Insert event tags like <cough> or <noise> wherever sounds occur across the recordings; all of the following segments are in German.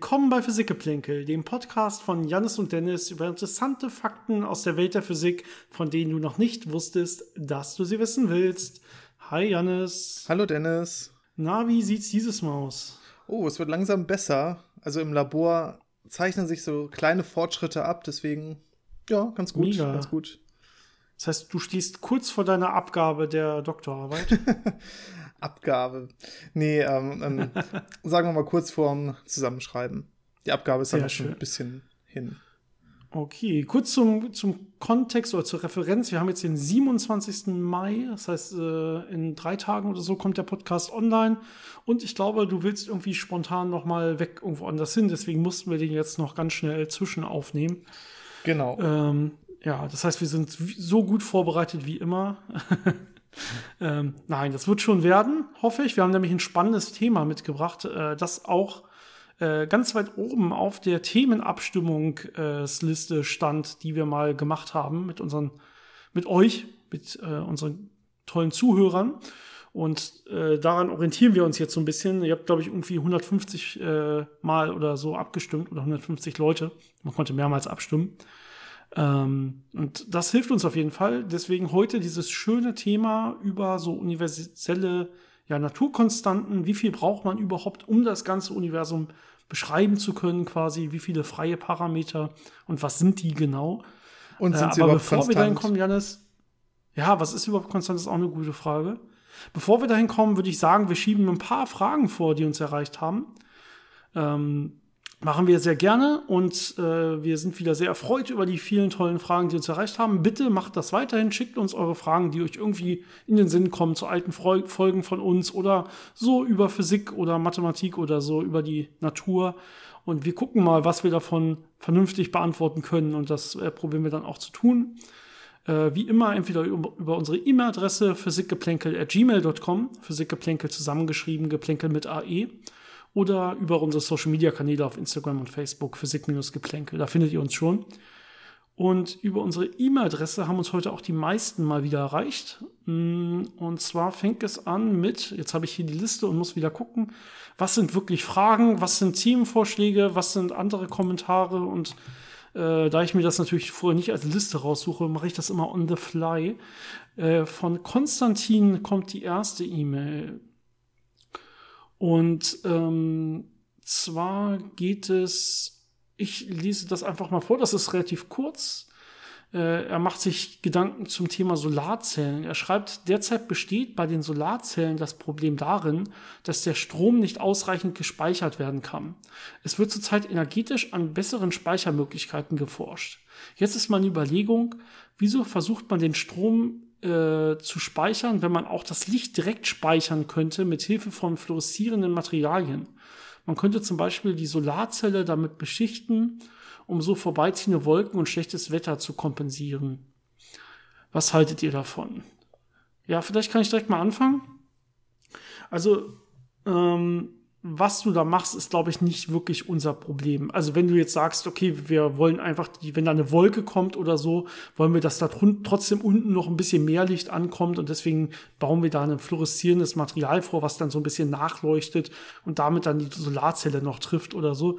Willkommen bei Physikgeplänkel, dem Podcast von Jannis und Dennis über interessante Fakten aus der Welt der Physik, von denen du noch nicht wusstest, dass du sie wissen willst. Hi Jannis. Hallo Dennis. Na, wie sieht's dieses Mal aus? Oh, es wird langsam besser. Also im Labor zeichnen sich so kleine Fortschritte ab, deswegen ja, ganz gut, Mega. ganz gut. Das heißt, du stehst kurz vor deiner Abgabe der Doktorarbeit. <laughs> Abgabe. Nee, ähm, ähm, <laughs> sagen wir mal kurz vorm Zusammenschreiben. Die Abgabe ist dann noch schon schön. ein bisschen hin. Okay, kurz zum, zum Kontext oder zur Referenz. Wir haben jetzt den 27. Mai, das heißt, äh, in drei Tagen oder so kommt der Podcast online. Und ich glaube, du willst irgendwie spontan nochmal weg irgendwo anders hin. Deswegen mussten wir den jetzt noch ganz schnell zwischen aufnehmen. Genau. Ähm, ja, das heißt, wir sind so gut vorbereitet wie immer. <laughs> ähm, nein, das wird schon werden, hoffe ich. Wir haben nämlich ein spannendes Thema mitgebracht, äh, das auch äh, ganz weit oben auf der Themenabstimmungsliste stand, die wir mal gemacht haben mit unseren, mit euch, mit äh, unseren tollen Zuhörern. Und äh, daran orientieren wir uns jetzt so ein bisschen. Ihr habt, glaube ich, irgendwie 150 äh, Mal oder so abgestimmt oder 150 Leute. Man konnte mehrmals abstimmen. Ähm, und das hilft uns auf jeden Fall. Deswegen heute dieses schöne Thema über so universelle ja, Naturkonstanten. Wie viel braucht man überhaupt, um das ganze Universum beschreiben zu können, quasi? Wie viele freie Parameter und was sind die genau? Und sind Äh, sie aber überhaupt bevor wir dahin konstant? kommen, Janis, ja, was ist überhaupt konstant, ist auch eine gute Frage. Bevor wir dahin kommen, würde ich sagen, wir schieben ein paar Fragen vor, die uns erreicht haben. Ähm, machen wir sehr gerne und äh, wir sind wieder sehr erfreut über die vielen tollen Fragen, die uns erreicht haben. Bitte macht das weiterhin, schickt uns eure Fragen, die euch irgendwie in den Sinn kommen zu alten Freu Folgen von uns oder so über Physik oder Mathematik oder so über die Natur. Und wir gucken mal, was wir davon vernünftig beantworten können und das äh, probieren wir dann auch zu tun. Äh, wie immer entweder über, über unsere E-Mail-Adresse physikgeplänkel.gmail.com, Physikgeplänkel zusammengeschrieben, Geplänkel mit AE, oder über unsere Social-Media-Kanäle auf Instagram und Facebook, Physik-Geplänkel, da findet ihr uns schon. Und über unsere E-Mail-Adresse haben uns heute auch die meisten mal wieder erreicht. Mm, Und zwar fängt es an mit, jetzt habe ich hier die Liste und muss wieder gucken, was sind wirklich Fragen, was sind Themenvorschläge, was sind andere Kommentare und äh, da ich mir das natürlich vorher nicht als Liste raussuche, mache ich das immer on the fly. Äh, von Konstantin kommt die erste E-Mail. Und ähm, zwar geht es, ich lese das einfach mal vor, das ist relativ kurz. Äh, er macht sich Gedanken zum Thema Solarzellen. Er schreibt, derzeit besteht bei den Solarzellen das Problem darin, dass der Strom nicht ausreichend gespeichert werden kann. Es wird zurzeit energetisch an besseren Speichermöglichkeiten geforscht. Jetzt ist meine Überlegung, wieso versucht man den Strom äh, zu speichern, wenn man auch das Licht direkt speichern könnte mit Hilfe von fluoreszierenden Materialien. Man könnte zum Beispiel die Solarzelle damit beschichten, um so vorbeiziehende Wolken und schlechtes Wetter zu kompensieren. Was haltet ihr davon? Ja, vielleicht kann ich direkt mal anfangen. Also, ähm, was du da machst, ist, glaube ich, nicht wirklich unser Problem. Also, wenn du jetzt sagst, okay, wir wollen einfach, die, wenn da eine Wolke kommt oder so, wollen wir, dass da trotzdem unten noch ein bisschen mehr Licht ankommt und deswegen bauen wir da ein fluoreszierendes Material vor, was dann so ein bisschen nachleuchtet und damit dann die Solarzelle noch trifft oder so.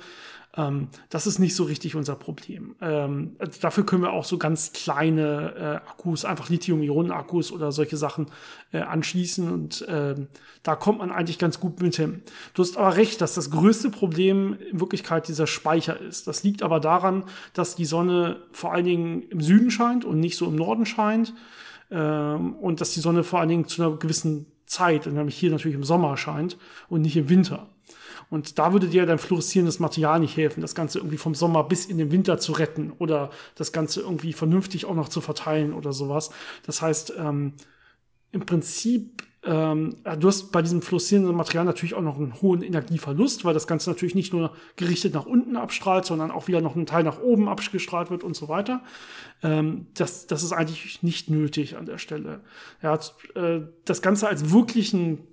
Ähm, das ist nicht so richtig unser Problem. Ähm, also dafür können wir auch so ganz kleine äh, Akkus, einfach Lithium-Ionen-Akkus oder solche Sachen äh, anschließen und ähm, da kommt man eigentlich ganz gut mit hin. Du hast aber recht, dass das größte Problem in Wirklichkeit dieser Speicher ist. Das liegt aber daran, dass die Sonne vor allen Dingen im Süden scheint und nicht so im Norden scheint ähm, und dass die Sonne vor allen Dingen zu einer gewissen Zeit, nämlich hier natürlich im Sommer scheint und nicht im Winter. Und da würde dir dein fluoreszierendes Material nicht helfen, das Ganze irgendwie vom Sommer bis in den Winter zu retten oder das Ganze irgendwie vernünftig auch noch zu verteilen oder sowas. Das heißt, ähm, im Prinzip, ähm, ja, du hast bei diesem fluoreszierenden Material natürlich auch noch einen hohen Energieverlust, weil das Ganze natürlich nicht nur gerichtet nach unten abstrahlt, sondern auch wieder noch ein Teil nach oben abgestrahlt wird und so weiter. Ähm, das, das ist eigentlich nicht nötig an der Stelle. Ja, äh, das Ganze als wirklichen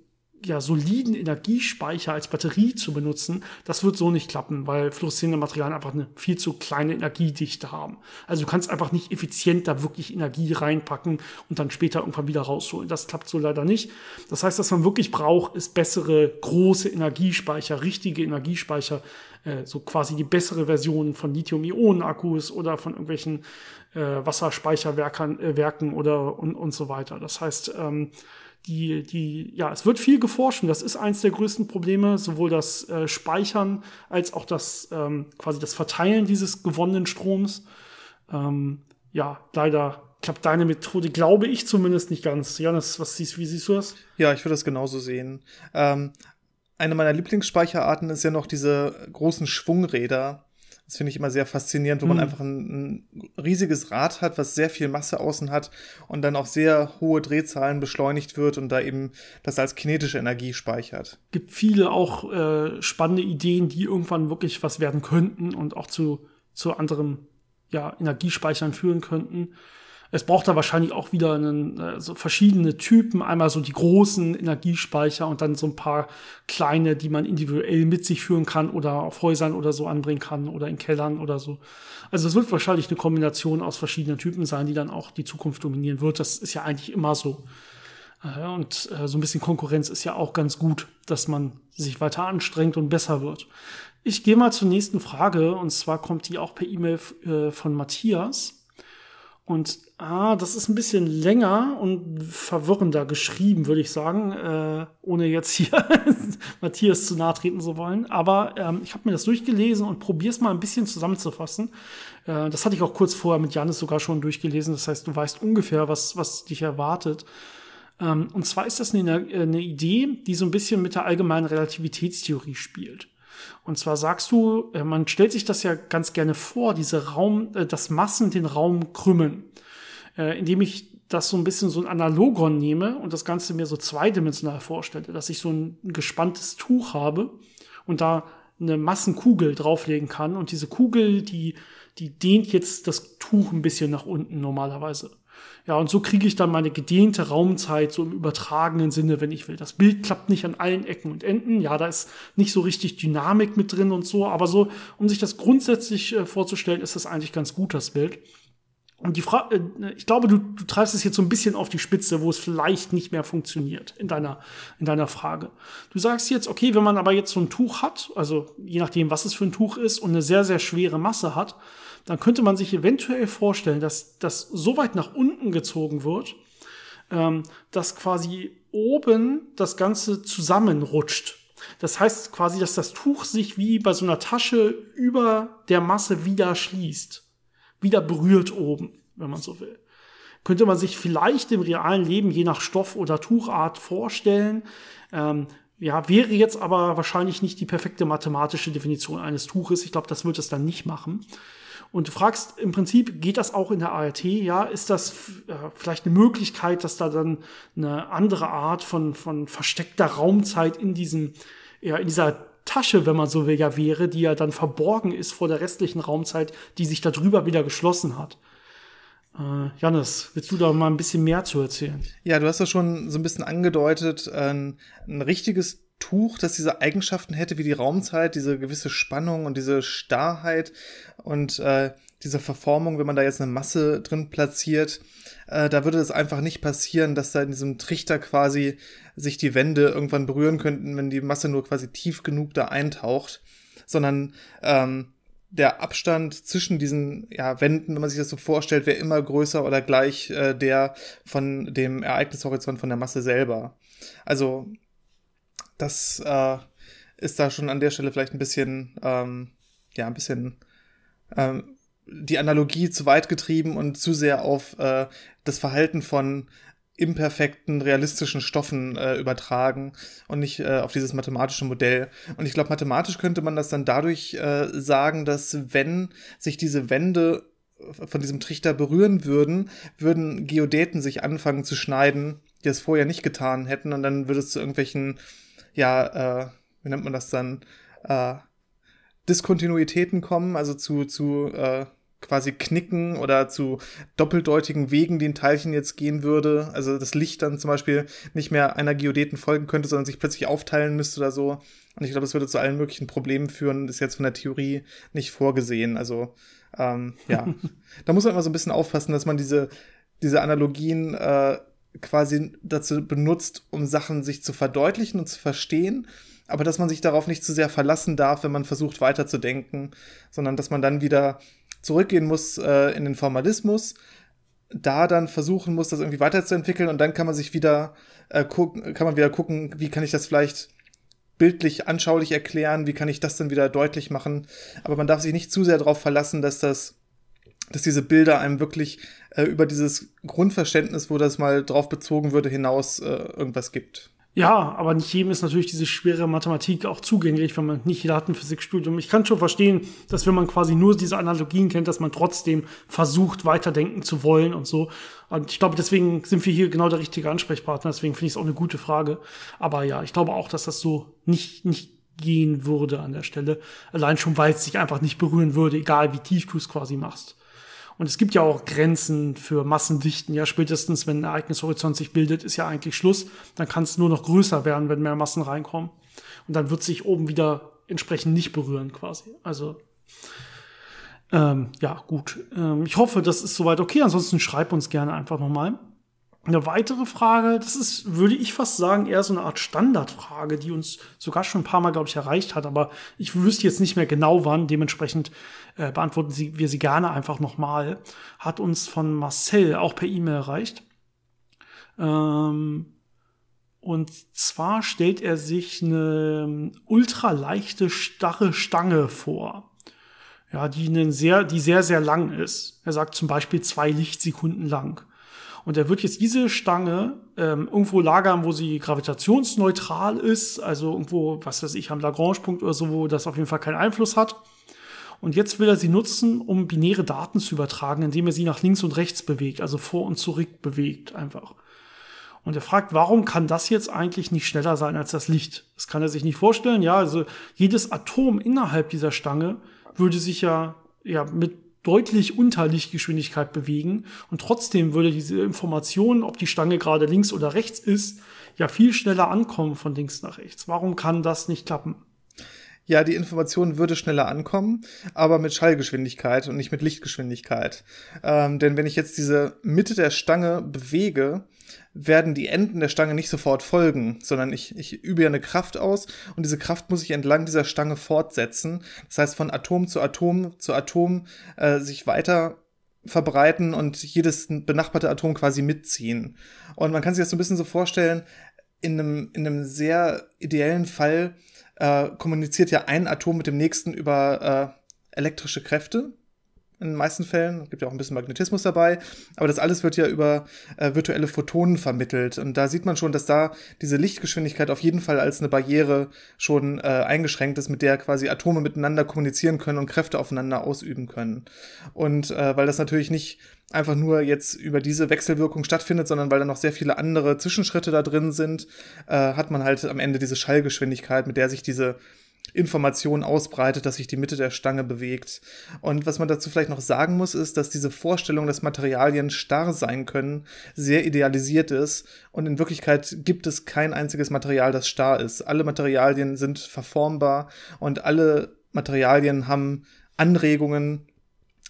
ja, soliden Energiespeicher als Batterie zu benutzen, das wird so nicht klappen, weil fluoreszierende Materialien einfach eine viel zu kleine Energiedichte haben. Also du kannst einfach nicht effizient da wirklich Energie reinpacken und dann später irgendwann wieder rausholen. Das klappt so leider nicht. Das heißt, was man wirklich braucht, ist bessere große Energiespeicher, richtige Energiespeicher, äh, so quasi die bessere Version von Lithium-Ionen-Akkus oder von irgendwelchen äh, Wasserspeicherwerken äh, Werken oder und, und so weiter. Das heißt, ähm, die, die, ja, es wird viel geforscht und das ist eins der größten Probleme, sowohl das äh, Speichern als auch das ähm, quasi das Verteilen dieses gewonnenen Stroms. Ähm, ja, leider klappt deine Methode, glaube ich zumindest nicht ganz. Janis, was siehst, wie siehst du das? Ja, ich würde das genauso sehen. Ähm, eine meiner Lieblingsspeicherarten ist ja noch diese großen Schwungräder, das finde ich immer sehr faszinierend, wo mhm. man einfach ein, ein, riesiges Rad hat, was sehr viel Masse außen hat und dann auch sehr hohe Drehzahlen beschleunigt wird und da eben das als kinetische Energie speichert. Gibt viele auch äh, spannende Ideen, die irgendwann wirklich was werden könnten und auch zu, zu anderen ja, Energiespeichern führen könnten. Es braucht da wahrscheinlich auch wieder einen, äh, so verschiedene Typen. Einmal so die großen Energiespeicher und dann so ein paar kleine, die man individuell mit sich führen kann oder auf Häusern oder so anbringen kann oder in Kellern oder so. Also es wird wahrscheinlich eine Kombination aus verschiedenen Typen sein, die dann auch die Zukunft dominieren wird. Das ist ja eigentlich immer so. Äh, und äh, so ein bisschen Konkurrenz ist ja auch ganz gut, dass man sich weiter anstrengt und besser wird. Ich gehe mal zur nächsten Frage und zwar kommt die auch per E-Mail von Matthias. Und ah, das ist ein bisschen länger und verwirrender geschrieben, würde ich sagen, äh, ohne jetzt hier <laughs> Matthias zu nahe treten zu wollen. Aber ähm, ich habe mir das durchgelesen und probiere es mal ein bisschen zusammenzufassen. Äh, das hatte ich auch kurz vorher mit Janis sogar schon durchgelesen. Das heißt, du weißt ungefähr, was, was dich erwartet. Ähm, und zwar ist das eine, eine Idee, die so ein bisschen mit der allgemeinen Relativitätstheorie spielt. Und zwar sagst du, äh, man stellt sich das ja ganz gerne vor, diese Raum, äh, dass Massen den Raum krümmen, äh, indem ich das so ein bisschen so ein Analogon nehme und das Ganze mir so zweidimensional vorstelle, dass ich so ein gespanntes Tuch habe und da eine Massenkugel drauflegen kann und diese Kugel, die, die dehnt jetzt das Tuch ein bisschen nach unten normalerweise. Ja, und so kriege ich dann meine gedehnte Raumzeit so im übertragenen Sinne, wenn ich will. Das Bild klappt nicht an allen Ecken und Enden. Ja, da ist nicht so richtig Dynamik mit drin und so, aber so, um sich das grundsätzlich äh, vorzustellen, ist das eigentlich ganz gut, das Bild. Und die Frage, äh, ich glaube, du, du treibst es jetzt so ein bisschen auf die Spitze, wo es vielleicht nicht mehr funktioniert in deiner, in deiner Frage. Du sagst jetzt, okay, wenn man aber jetzt so ein Tuch hat, also je nachdem, was es für ein Tuch ist und eine sehr, sehr schwere Masse hat, dann könnte man sich eventuell vorstellen, dass das so weit nach unten gezogen wird, ähm, dass quasi oben das Ganze zusammenrutscht. Das heißt quasi, dass das Tuch sich wie bei so einer Tasche über der Masse wieder schließt. Wieder berührt oben, wenn man so will. Könnte man sich vielleicht im realen Leben je nach Stoff oder Tuchart vorstellen. Ähm, ja, wäre jetzt aber wahrscheinlich nicht die perfekte mathematische Definition eines Tuches. Ich glaube, das wird es dann nicht machen. Und du fragst im Prinzip, geht das auch in der ART? Ja, ist das äh, vielleicht eine Möglichkeit, dass da dann eine andere Art von, von versteckter Raumzeit in diesem, ja, in dieser Tasche, wenn man so will, ja wäre, die ja dann verborgen ist vor der restlichen Raumzeit, die sich darüber wieder geschlossen hat. Äh, Janis, willst du da mal ein bisschen mehr zu erzählen? Ja, du hast das schon so ein bisschen angedeutet. Ein, ein richtiges Tuch, das diese Eigenschaften hätte wie die Raumzeit, diese gewisse Spannung und diese Starrheit und äh, diese Verformung, wenn man da jetzt eine Masse drin platziert, äh, da würde es einfach nicht passieren, dass da in diesem Trichter quasi sich die Wände irgendwann berühren könnten, wenn die Masse nur quasi tief genug da eintaucht, sondern ähm, der Abstand zwischen diesen ja, Wänden, wenn man sich das so vorstellt, wäre immer größer oder gleich äh, der von dem Ereignishorizont von der Masse selber. Also das äh, ist da schon an der Stelle vielleicht ein bisschen, ähm, ja, ein bisschen ähm, die Analogie zu weit getrieben und zu sehr auf äh, das Verhalten von imperfekten, realistischen Stoffen äh, übertragen und nicht äh, auf dieses mathematische Modell. Und ich glaube, mathematisch könnte man das dann dadurch äh, sagen, dass wenn sich diese Wände von diesem Trichter berühren würden, würden Geodäten sich anfangen zu schneiden, die es vorher nicht getan hätten, und dann würde es zu irgendwelchen ja, äh, wie nennt man das dann, äh, Diskontinuitäten kommen, also zu, zu äh, quasi knicken oder zu doppeldeutigen Wegen, die ein Teilchen jetzt gehen würde. Also das Licht dann zum Beispiel nicht mehr einer Geodeten folgen könnte, sondern sich plötzlich aufteilen müsste oder so. Und ich glaube, das würde zu allen möglichen Problemen führen. ist jetzt von der Theorie nicht vorgesehen. Also ähm, ja, <laughs> da muss man immer so ein bisschen aufpassen, dass man diese, diese Analogien äh, quasi dazu benutzt, um Sachen sich zu verdeutlichen und zu verstehen aber dass man sich darauf nicht zu sehr verlassen darf, wenn man versucht weiterzudenken, sondern dass man dann wieder zurückgehen muss äh, in den Formalismus, da dann versuchen muss, das irgendwie weiterzuentwickeln und dann kann man sich wieder äh, gucken, kann man wieder gucken, wie kann ich das vielleicht bildlich anschaulich erklären, wie kann ich das dann wieder deutlich machen. Aber man darf sich nicht zu sehr darauf verlassen, dass das, dass diese Bilder einem wirklich äh, über dieses Grundverständnis, wo das mal drauf bezogen würde, hinaus äh, irgendwas gibt. Ja, aber nicht jedem ist natürlich diese schwere Mathematik auch zugänglich, wenn man nicht jeder hat ein Physikstudium. Ich kann schon verstehen, dass wenn man quasi nur diese Analogien kennt, dass man trotzdem versucht, weiterdenken zu wollen und so. Und ich glaube, deswegen sind wir hier genau der richtige Ansprechpartner. Deswegen finde ich es auch eine gute Frage. Aber ja, ich glaube auch, dass das so nicht, nicht gehen würde an der Stelle. Allein schon, weil es sich einfach nicht berühren würde, egal wie tief du es quasi machst. Und es gibt ja auch Grenzen für Massendichten. Ja, spätestens, wenn ein Ereignishorizont sich bildet, ist ja eigentlich Schluss. Dann kann es nur noch größer werden, wenn mehr Massen reinkommen. Und dann wird sich oben wieder entsprechend nicht berühren quasi. Also ähm, ja, gut. Ähm, ich hoffe, das ist soweit okay. Ansonsten schreib uns gerne einfach nochmal. Eine weitere Frage, das ist, würde ich fast sagen, eher so eine Art Standardfrage, die uns sogar schon ein paar Mal, glaube ich, erreicht hat, aber ich wüsste jetzt nicht mehr genau wann, dementsprechend äh, beantworten sie, wir sie gerne einfach nochmal. Hat uns von Marcel auch per E-Mail erreicht. Ähm, und zwar stellt er sich eine ultraleichte, starre Stange vor. Ja, die, einen sehr, die sehr, sehr lang ist. Er sagt zum Beispiel zwei Lichtsekunden lang. Und er wird jetzt diese Stange ähm, irgendwo lagern, wo sie gravitationsneutral ist, also irgendwo, was weiß ich, am Lagrange-Punkt oder so, wo das auf jeden Fall keinen Einfluss hat. Und jetzt will er sie nutzen, um binäre Daten zu übertragen, indem er sie nach links und rechts bewegt, also vor und zurück bewegt einfach. Und er fragt, warum kann das jetzt eigentlich nicht schneller sein als das Licht? Das kann er sich nicht vorstellen. Ja, also jedes Atom innerhalb dieser Stange würde sich ja, ja mit deutlich unter Lichtgeschwindigkeit bewegen und trotzdem würde diese Information, ob die Stange gerade links oder rechts ist, ja viel schneller ankommen von links nach rechts. Warum kann das nicht klappen? Ja, die Information würde schneller ankommen, aber mit Schallgeschwindigkeit und nicht mit Lichtgeschwindigkeit. Ähm, denn wenn ich jetzt diese Mitte der Stange bewege, werden die Enden der Stange nicht sofort folgen, sondern ich, ich übe ja eine Kraft aus und diese Kraft muss ich entlang dieser Stange fortsetzen. Das heißt, von Atom zu Atom zu Atom äh, sich weiter verbreiten und jedes benachbarte Atom quasi mitziehen. Und man kann sich das so ein bisschen so vorstellen, in einem, in einem sehr ideellen Fall äh, kommuniziert ja ein Atom mit dem nächsten über äh, elektrische Kräfte in den meisten Fällen. Es gibt ja auch ein bisschen Magnetismus dabei. Aber das alles wird ja über äh, virtuelle Photonen vermittelt. Und da sieht man schon, dass da diese Lichtgeschwindigkeit auf jeden Fall als eine Barriere schon äh, eingeschränkt ist, mit der quasi Atome miteinander kommunizieren können und Kräfte aufeinander ausüben können. Und äh, weil das natürlich nicht einfach nur jetzt über diese Wechselwirkung stattfindet, sondern weil da noch sehr viele andere Zwischenschritte da drin sind, äh, hat man halt am Ende diese Schallgeschwindigkeit, mit der sich diese Information ausbreitet, dass sich die Mitte der Stange bewegt. Und was man dazu vielleicht noch sagen muss, ist, dass diese Vorstellung, dass Materialien starr sein können, sehr idealisiert ist. Und in Wirklichkeit gibt es kein einziges Material, das starr ist. Alle Materialien sind verformbar und alle Materialien haben Anregungen,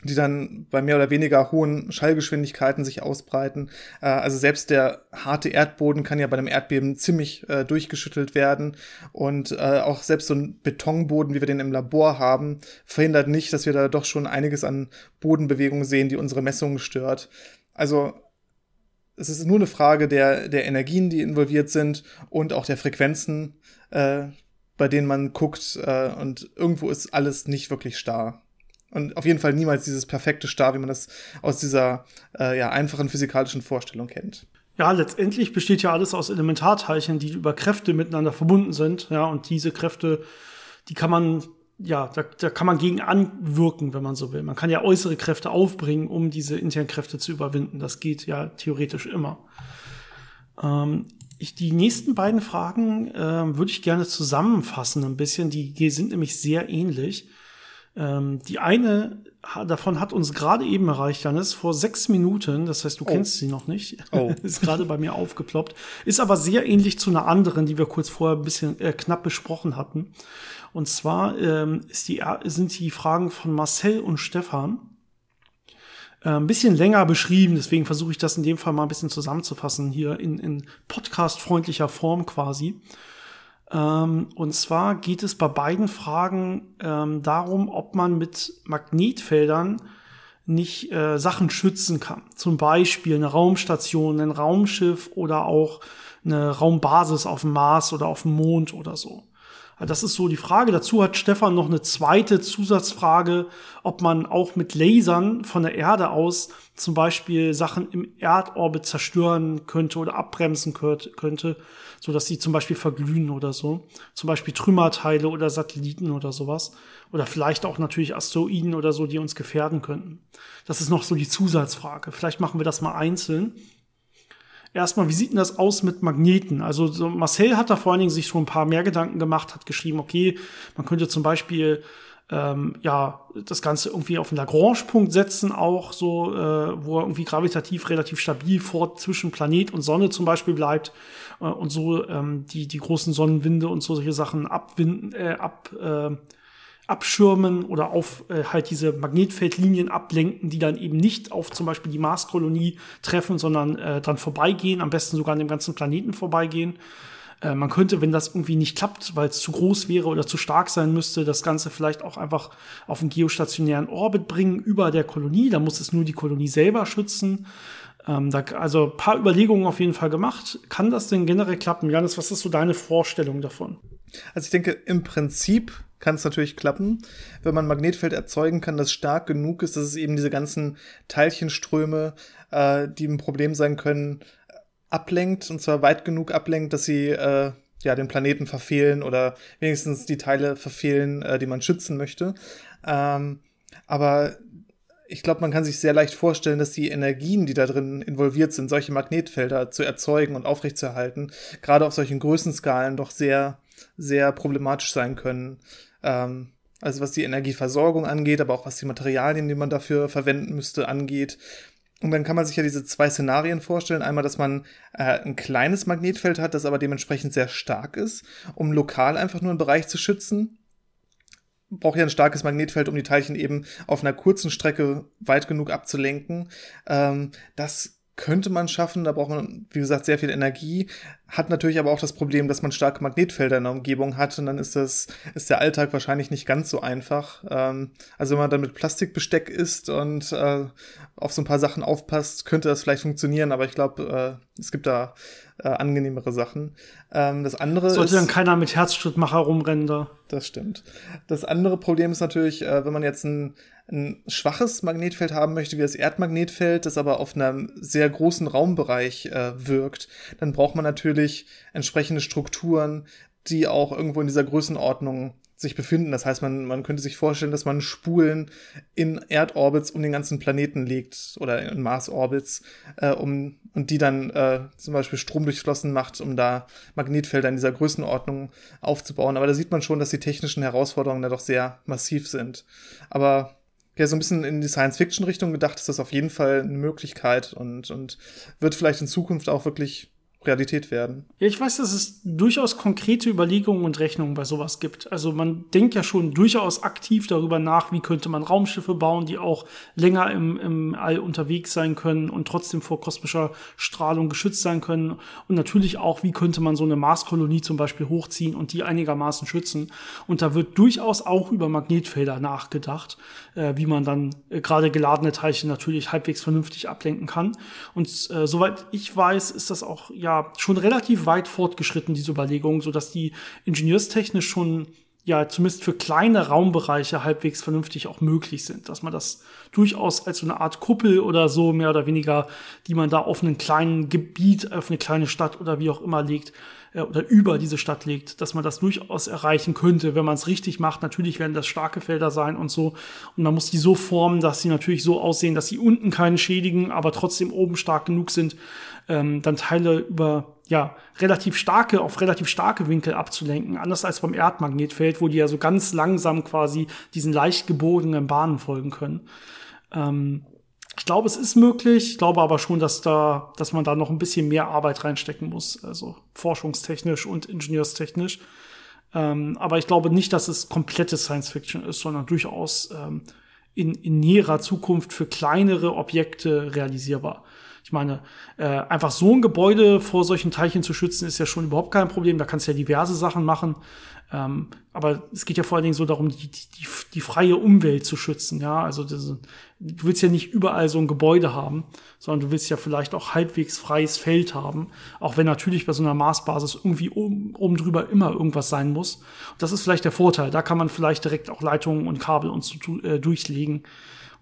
die dann bei mehr oder weniger hohen Schallgeschwindigkeiten sich ausbreiten. Äh, also selbst der harte Erdboden kann ja bei einem Erdbeben ziemlich äh, durchgeschüttelt werden. Und äh, auch selbst so ein Betonboden, wie wir den im Labor haben, verhindert nicht, dass wir da doch schon einiges an Bodenbewegungen sehen, die unsere Messungen stört. Also es ist nur eine Frage der, der Energien, die involviert sind und auch der Frequenzen, äh, bei denen man guckt. Äh, und irgendwo ist alles nicht wirklich starr. Und auf jeden Fall niemals dieses perfekte Star, wie man das aus dieser äh, ja, einfachen physikalischen Vorstellung kennt. Ja, letztendlich besteht ja alles aus Elementarteilchen, die über Kräfte miteinander verbunden sind. Ja, und diese Kräfte, die kann man, ja, da, da kann man gegen anwirken, wenn man so will. Man kann ja äußere Kräfte aufbringen, um diese internen Kräfte zu überwinden. Das geht ja theoretisch immer. Ähm, ich, die nächsten beiden Fragen äh, würde ich gerne zusammenfassen ein bisschen. Die sind nämlich sehr ähnlich. Ähm, die eine davon hat uns gerade eben erreicht, Janis, vor sechs Minuten. Das heißt, du oh. kennst sie noch nicht. Oh. <laughs> ist gerade bei mir aufgeploppt. Ist aber sehr ähnlich zu einer anderen, die wir kurz vorher ein bisschen äh, knapp besprochen hatten. Und zwar ähm, die, sind die Fragen von Marcel und Stefan äh, ein bisschen länger beschrieben. Deswegen versuche ich das in dem Fall mal ein bisschen zusammenzufassen hier in, in podcast-freundlicher Form quasi. Ähm, und zwar geht es bei beiden Fragen ähm, darum, ob man mit Magnetfeldern nicht äh, Sachen schützen kann. Zum Beispiel eine Raumstation, ein Raumschiff oder auch eine Raumbasis auf dem Mars oder auf dem Mond oder so. Das ist so die Frage. Dazu hat Stefan noch eine zweite Zusatzfrage, ob man auch mit Lasern von der Erde aus zum Beispiel Sachen im Erdorbit zerstören könnte oder abbremsen könnte, so dass sie zum Beispiel verglühen oder so. Zum Beispiel Trümmerteile oder Satelliten oder sowas. Oder vielleicht auch natürlich Asteroiden oder so, die uns gefährden könnten. Das ist noch so die Zusatzfrage. Vielleicht machen wir das mal einzeln erstmal, wie sieht denn das aus mit Magneten? Also so Marcel hat da vor allen Dingen sich schon ein paar mehr Gedanken gemacht, hat geschrieben, okay, man könnte zum Beispiel ähm, ja das Ganze irgendwie auf einen Lagrange-Punkt setzen, auch so, äh, wo er irgendwie gravitativ relativ stabil vor zwischen Planet und Sonne zum Beispiel bleibt äh, und so ähm, die die großen Sonnenwinde und so solche Sachen abwinden, äh, ab äh, abschirmen oder auf äh, halt diese Magnetfeldlinien ablenken, die dann eben nicht auf zum Beispiel die Marskolonie treffen, sondern äh, dran vorbeigehen, am besten sogar an dem ganzen Planeten vorbeigehen. Äh, man könnte, wenn das irgendwie nicht klappt, weil es zu groß wäre oder zu stark sein müsste, das Ganze vielleicht auch einfach auf einen geostationären Orbit bringen über der Kolonie. Da muss es nur die Kolonie selber schützen. Ähm, da, also paar Überlegungen auf jeden Fall gemacht. Kann das denn generell klappen? Janis, was ist so deine Vorstellung davon? Also ich denke, im Prinzip kann es natürlich klappen, wenn man ein Magnetfeld erzeugen kann, das stark genug ist, dass es eben diese ganzen Teilchenströme, äh, die ein Problem sein können, ablenkt und zwar weit genug ablenkt, dass sie äh, ja den Planeten verfehlen oder wenigstens die Teile verfehlen, äh, die man schützen möchte. Ähm, aber ich glaube, man kann sich sehr leicht vorstellen, dass die Energien, die da drin involviert sind, solche Magnetfelder zu erzeugen und aufrechtzuerhalten, gerade auf solchen Größenskalen doch sehr, sehr problematisch sein können. Ähm, also was die Energieversorgung angeht, aber auch was die Materialien, die man dafür verwenden müsste, angeht. Und dann kann man sich ja diese zwei Szenarien vorstellen. Einmal, dass man äh, ein kleines Magnetfeld hat, das aber dementsprechend sehr stark ist, um lokal einfach nur einen Bereich zu schützen. Braucht ja ein starkes Magnetfeld, um die Teilchen eben auf einer kurzen Strecke weit genug abzulenken. Ähm, das könnte man schaffen, da braucht man, wie gesagt, sehr viel Energie, hat natürlich aber auch das Problem, dass man starke Magnetfelder in der Umgebung hat und dann ist das, ist der Alltag wahrscheinlich nicht ganz so einfach. Ähm, also wenn man dann mit Plastikbesteck isst und äh, auf so ein paar Sachen aufpasst, könnte das vielleicht funktionieren, aber ich glaube, äh, es gibt da äh, angenehmere Sachen. Ähm, das andere Sollte ist, dann keiner mit Herzschrittmacher rumrennen da. Das stimmt. Das andere Problem ist natürlich, äh, wenn man jetzt ein ein schwaches Magnetfeld haben möchte, wie das Erdmagnetfeld, das aber auf einem sehr großen Raumbereich äh, wirkt, dann braucht man natürlich entsprechende Strukturen, die auch irgendwo in dieser Größenordnung sich befinden. Das heißt, man, man könnte sich vorstellen, dass man Spulen in Erdorbits um den ganzen Planeten legt oder in Mars-Orbits, äh, um, und die dann äh, zum Beispiel stromdurchflossen macht, um da Magnetfelder in dieser Größenordnung aufzubauen. Aber da sieht man schon, dass die technischen Herausforderungen da doch sehr massiv sind. Aber ja, so ein bisschen in die Science-Fiction-Richtung gedacht, ist das auf jeden Fall eine Möglichkeit und, und wird vielleicht in Zukunft auch wirklich Realität werden. Ja, ich weiß, dass es durchaus konkrete Überlegungen und Rechnungen bei sowas gibt. Also man denkt ja schon durchaus aktiv darüber nach, wie könnte man Raumschiffe bauen, die auch länger im, im All unterwegs sein können und trotzdem vor kosmischer Strahlung geschützt sein können. Und natürlich auch, wie könnte man so eine Marskolonie zum Beispiel hochziehen und die einigermaßen schützen. Und da wird durchaus auch über Magnetfelder nachgedacht, äh, wie man dann äh, gerade geladene Teilchen natürlich halbwegs vernünftig ablenken kann. Und äh, soweit ich weiß, ist das auch ja schon relativ weit fortgeschritten, diese Überlegung, so dass die ingenieurstechnisch schon ja zumindest für kleine Raumbereiche halbwegs vernünftig auch möglich sind, dass man das durchaus als so eine Art Kuppel oder so mehr oder weniger, die man da auf einen kleinen Gebiet, auf eine kleine Stadt oder wie auch immer legt, äh, oder über diese Stadt legt, dass man das durchaus erreichen könnte, wenn man es richtig macht. Natürlich werden das starke Felder sein und so. Und man muss die so formen, dass sie natürlich so aussehen, dass sie unten keinen schädigen, aber trotzdem oben stark genug sind, ähm, dann Teile über ja relativ starke auf relativ starke Winkel abzulenken, anders als beim Erdmagnetfeld, wo die ja so ganz langsam quasi diesen leicht gebogenen Bahnen folgen können. Ähm, ich glaube, es ist möglich. Ich glaube aber schon, dass da, dass man da noch ein bisschen mehr Arbeit reinstecken muss, also forschungstechnisch und ingenieurstechnisch. Ähm, aber ich glaube nicht, dass es komplette Science Fiction ist, sondern durchaus ähm, in, in näherer Zukunft für kleinere Objekte realisierbar. Ich meine, äh, einfach so ein Gebäude vor solchen Teilchen zu schützen, ist ja schon überhaupt kein Problem. Da kannst du ja diverse Sachen machen. Ähm, aber es geht ja vor allen Dingen so darum, die, die, die freie Umwelt zu schützen. Ja, also das, du willst ja nicht überall so ein Gebäude haben, sondern du willst ja vielleicht auch halbwegs freies Feld haben. Auch wenn natürlich bei so einer Maßbasis irgendwie oben, oben drüber immer irgendwas sein muss. Und das ist vielleicht der Vorteil. Da kann man vielleicht direkt auch Leitungen und Kabel und so äh, durchlegen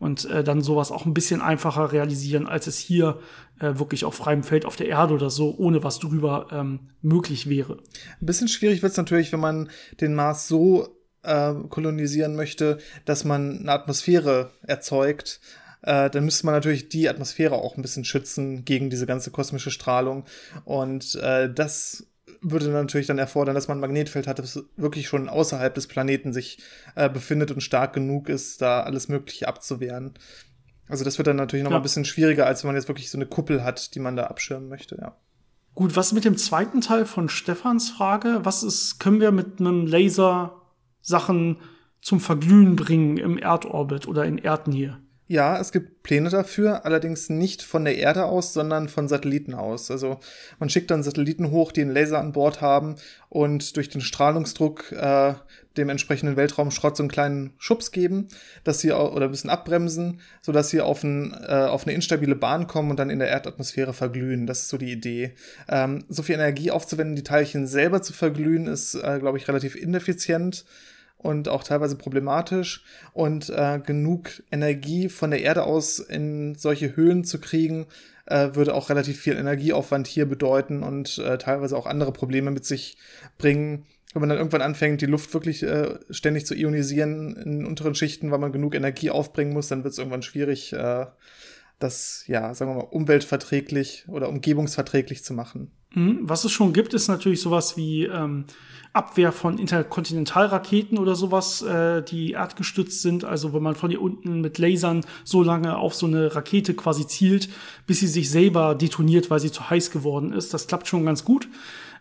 und äh, dann sowas auch ein bisschen einfacher realisieren, als es hier äh, wirklich auf freiem Feld auf der Erde oder so, ohne was drüber ähm, möglich wäre. Ein bisschen schwierig wird es natürlich, wenn man den Mars so äh, kolonisieren möchte, dass man eine Atmosphäre erzeugt. Äh, dann müsste man natürlich die Atmosphäre auch ein bisschen schützen gegen diese ganze kosmische Strahlung. Und äh, das würde natürlich dann erfordern, dass man ein Magnetfeld hat, das wirklich schon außerhalb des Planeten sich äh, befindet und stark genug ist, da alles Mögliche abzuwehren. Also das wird dann natürlich noch ja. mal ein bisschen schwieriger, als wenn man jetzt wirklich so eine Kuppel hat, die man da abschirmen möchte, ja. Gut, was mit dem zweiten Teil von Stefans Frage? Was ist, können wir mit einem Laser Sachen zum Verglühen bringen im Erdorbit oder in Erdnähe? Ja, es gibt Pläne dafür, allerdings nicht von der Erde aus, sondern von Satelliten aus. Also man schickt dann Satelliten hoch, die einen Laser an Bord haben und durch den Strahlungsdruck äh, dem entsprechenden Weltraumschrott so einen kleinen Schubs geben, dass sie oder ein bisschen abbremsen, sodass sie auf, ein, äh, auf eine instabile Bahn kommen und dann in der Erdatmosphäre verglühen. Das ist so die Idee. Ähm, so viel Energie aufzuwenden, die Teilchen selber zu verglühen, ist, äh, glaube ich, relativ ineffizient und auch teilweise problematisch und äh, genug Energie von der Erde aus in solche Höhen zu kriegen, äh, würde auch relativ viel Energieaufwand hier bedeuten und äh, teilweise auch andere Probleme mit sich bringen. Wenn man dann irgendwann anfängt, die Luft wirklich äh, ständig zu ionisieren in unteren Schichten, weil man genug Energie aufbringen muss, dann wird es irgendwann schwierig, äh, das, ja, sagen wir mal, umweltverträglich oder umgebungsverträglich zu machen. Mhm. Was es schon gibt, ist natürlich sowas wie ähm, Abwehr von Interkontinentalraketen oder sowas, äh, die erdgestützt sind. Also wenn man von hier unten mit Lasern so lange auf so eine Rakete quasi zielt, bis sie sich selber detoniert, weil sie zu heiß geworden ist. Das klappt schon ganz gut.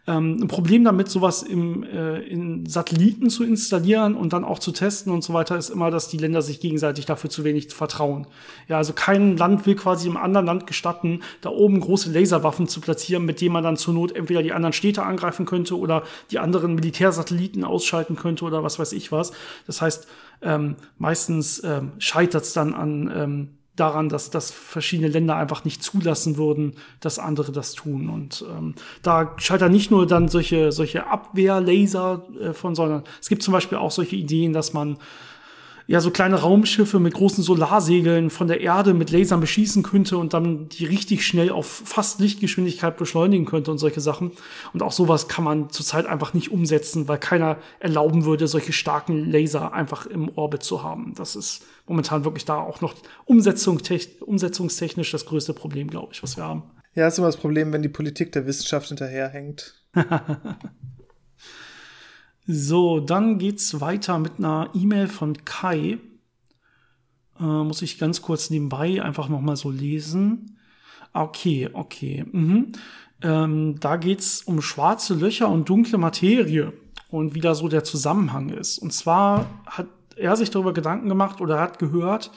Ähm, ein Problem damit, sowas im, äh, in Satelliten zu installieren und dann auch zu testen und so weiter, ist immer, dass die Länder sich gegenseitig dafür zu wenig vertrauen. Ja, also kein Land will quasi im anderen Land gestatten, da oben große Laserwaffen zu platzieren, mit denen man dann zur Not entweder die anderen Städte angreifen könnte oder die anderen Militärsatelliten ausschalten könnte oder was weiß ich was. Das heißt, ähm, meistens ähm, scheitert es dann an ähm, daran, dass, dass verschiedene Länder einfach nicht zulassen würden, dass andere das tun. Und ähm, da scheitern nicht nur dann solche, solche Abwehrlaser äh, von, sondern es gibt zum Beispiel auch solche Ideen, dass man ja so kleine Raumschiffe mit großen Solarsegeln von der Erde mit Lasern beschießen könnte und dann die richtig schnell auf fast Lichtgeschwindigkeit beschleunigen könnte und solche Sachen. Und auch sowas kann man zurzeit einfach nicht umsetzen, weil keiner erlauben würde, solche starken Laser einfach im Orbit zu haben. Das ist momentan wirklich da auch noch Umsetzung, umsetzungstechnisch das größte Problem, glaube ich, was wir haben. Ja, ist immer das Problem, wenn die Politik der Wissenschaft hinterherhängt. <laughs> So, dann geht's weiter mit einer E-Mail von Kai. Äh, muss ich ganz kurz nebenbei einfach noch mal so lesen. Okay, okay. Mhm. Ähm, da geht's um schwarze Löcher und dunkle Materie und wie da so der Zusammenhang ist. Und zwar hat er sich darüber Gedanken gemacht oder hat gehört,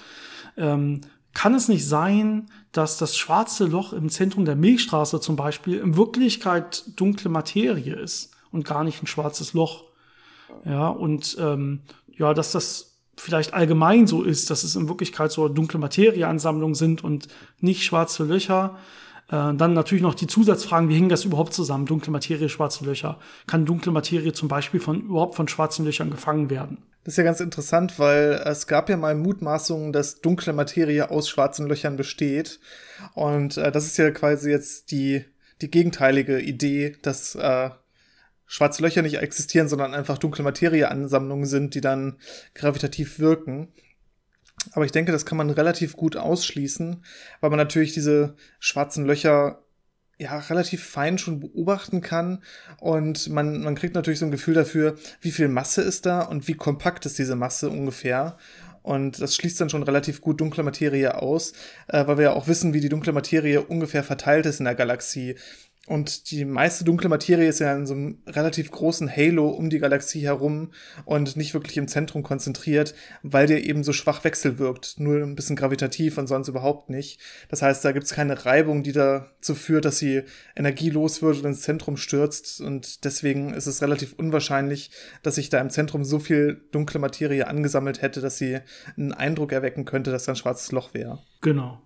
ähm, kann es nicht sein, dass das schwarze Loch im Zentrum der Milchstraße zum Beispiel in Wirklichkeit dunkle Materie ist und gar nicht ein schwarzes Loch? Ja, und ähm, ja, dass das vielleicht allgemein so ist, dass es in Wirklichkeit so dunkle Materieansammlungen sind und nicht schwarze Löcher. Äh, dann natürlich noch die Zusatzfragen, wie hängen das überhaupt zusammen? Dunkle Materie, schwarze Löcher. Kann dunkle Materie zum Beispiel von überhaupt von schwarzen Löchern gefangen werden? Das ist ja ganz interessant, weil es gab ja mal Mutmaßungen, dass dunkle Materie aus schwarzen Löchern besteht. Und äh, das ist ja quasi jetzt die, die gegenteilige Idee, dass äh, schwarze Löcher nicht existieren, sondern einfach dunkle Materieansammlungen sind, die dann gravitativ wirken. Aber ich denke, das kann man relativ gut ausschließen, weil man natürlich diese schwarzen Löcher ja relativ fein schon beobachten kann und man, man kriegt natürlich so ein Gefühl dafür, wie viel Masse ist da und wie kompakt ist diese Masse ungefähr. Und das schließt dann schon relativ gut dunkle Materie aus, äh, weil wir ja auch wissen, wie die dunkle Materie ungefähr verteilt ist in der Galaxie. Und die meiste dunkle Materie ist ja in so einem relativ großen Halo um die Galaxie herum und nicht wirklich im Zentrum konzentriert, weil der eben so schwach wechselwirkt. Nur ein bisschen gravitativ und sonst überhaupt nicht. Das heißt, da gibt's keine Reibung, die dazu führt, dass sie energielos wird und ins Zentrum stürzt. Und deswegen ist es relativ unwahrscheinlich, dass sich da im Zentrum so viel dunkle Materie angesammelt hätte, dass sie einen Eindruck erwecken könnte, dass da ein schwarzes Loch wäre. Genau.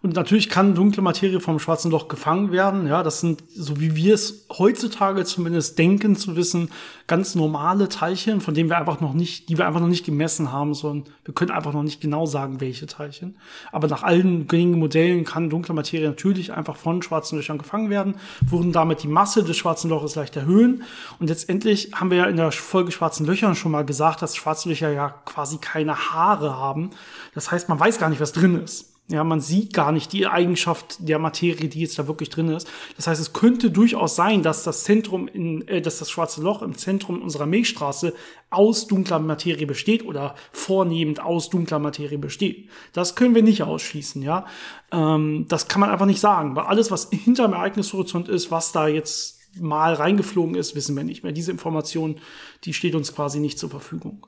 Und natürlich kann dunkle Materie vom schwarzen Loch gefangen werden. Ja, das sind, so wie wir es heutzutage zumindest denken zu wissen, ganz normale Teilchen, von denen wir einfach noch nicht, die wir einfach noch nicht gemessen haben, sondern wir können einfach noch nicht genau sagen, welche Teilchen. Aber nach allen gängigen Modellen kann dunkle Materie natürlich einfach von schwarzen Löchern gefangen werden, würden damit die Masse des schwarzen Loches leicht erhöhen. Und letztendlich haben wir ja in der Folge schwarzen Löchern schon mal gesagt, dass schwarze Löcher ja quasi keine Haare haben. Das heißt, man weiß gar nicht, was drin ist. Ja, man sieht gar nicht die Eigenschaft der Materie, die jetzt da wirklich drin ist. Das heißt, es könnte durchaus sein, dass das Zentrum in, äh, dass das schwarze Loch im Zentrum unserer Milchstraße aus dunkler Materie besteht oder vornehmend aus dunkler Materie besteht. Das können wir nicht ausschließen, ja. Ähm, das kann man einfach nicht sagen, weil alles, was hinter dem Ereignishorizont ist, was da jetzt mal reingeflogen ist, wissen wir nicht mehr. Diese Information, die steht uns quasi nicht zur Verfügung.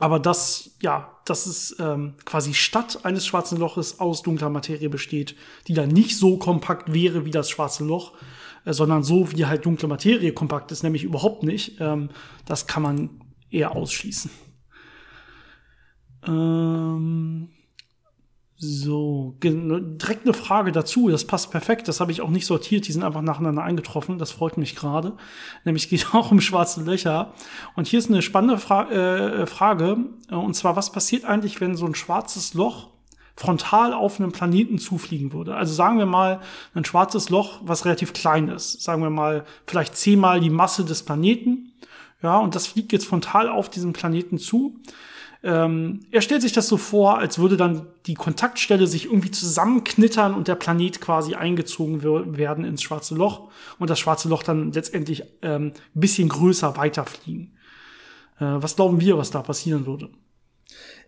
Aber das, ja, dass es ähm, quasi statt eines schwarzen Loches aus dunkler Materie besteht, die dann nicht so kompakt wäre wie das schwarze Loch, äh, sondern so wie halt dunkle Materie kompakt ist, nämlich überhaupt nicht, ähm, das kann man eher ausschließen. Ähm so, direkt eine Frage dazu, das passt perfekt, das habe ich auch nicht sortiert, die sind einfach nacheinander eingetroffen, das freut mich gerade. Nämlich geht <laughs> auch um schwarze Löcher. Und hier ist eine spannende Fra äh, Frage, und zwar, was passiert eigentlich, wenn so ein schwarzes Loch frontal auf einen Planeten zufliegen würde? Also sagen wir mal, ein schwarzes Loch, was relativ klein ist, sagen wir mal vielleicht zehnmal die Masse des Planeten, ja, und das fliegt jetzt frontal auf diesen Planeten zu ähm, er stellt sich das so vor, als würde dann die Kontaktstelle sich irgendwie zusammenknittern und der Planet quasi eingezogen werden ins schwarze Loch und das schwarze Loch dann letztendlich ähm, bisschen größer weiterfliegen. Äh, was glauben wir, was da passieren würde?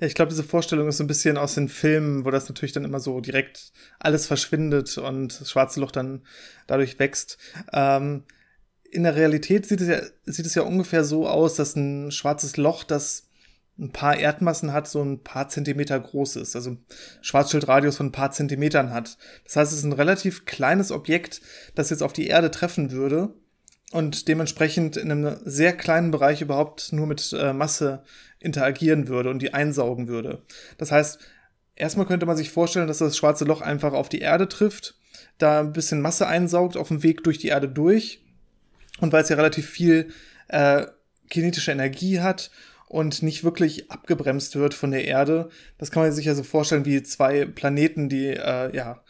Ja, ich glaube, diese Vorstellung ist so ein bisschen aus den Filmen, wo das natürlich dann immer so direkt alles verschwindet und das schwarze Loch dann dadurch wächst. Ähm, in der Realität sieht es ja, sieht es ja ungefähr so aus, dass ein schwarzes Loch, das ein paar Erdmassen hat, so ein paar Zentimeter groß ist, also Schwarzschildradius von ein paar Zentimetern hat. Das heißt, es ist ein relativ kleines Objekt, das jetzt auf die Erde treffen würde und dementsprechend in einem sehr kleinen Bereich überhaupt nur mit äh, Masse interagieren würde und die einsaugen würde. Das heißt, erstmal könnte man sich vorstellen, dass das schwarze Loch einfach auf die Erde trifft, da ein bisschen Masse einsaugt auf dem Weg durch die Erde durch und weil es ja relativ viel äh, kinetische Energie hat und nicht wirklich abgebremst wird von der Erde. Das kann man sich ja so vorstellen wie zwei Planeten, die äh, ja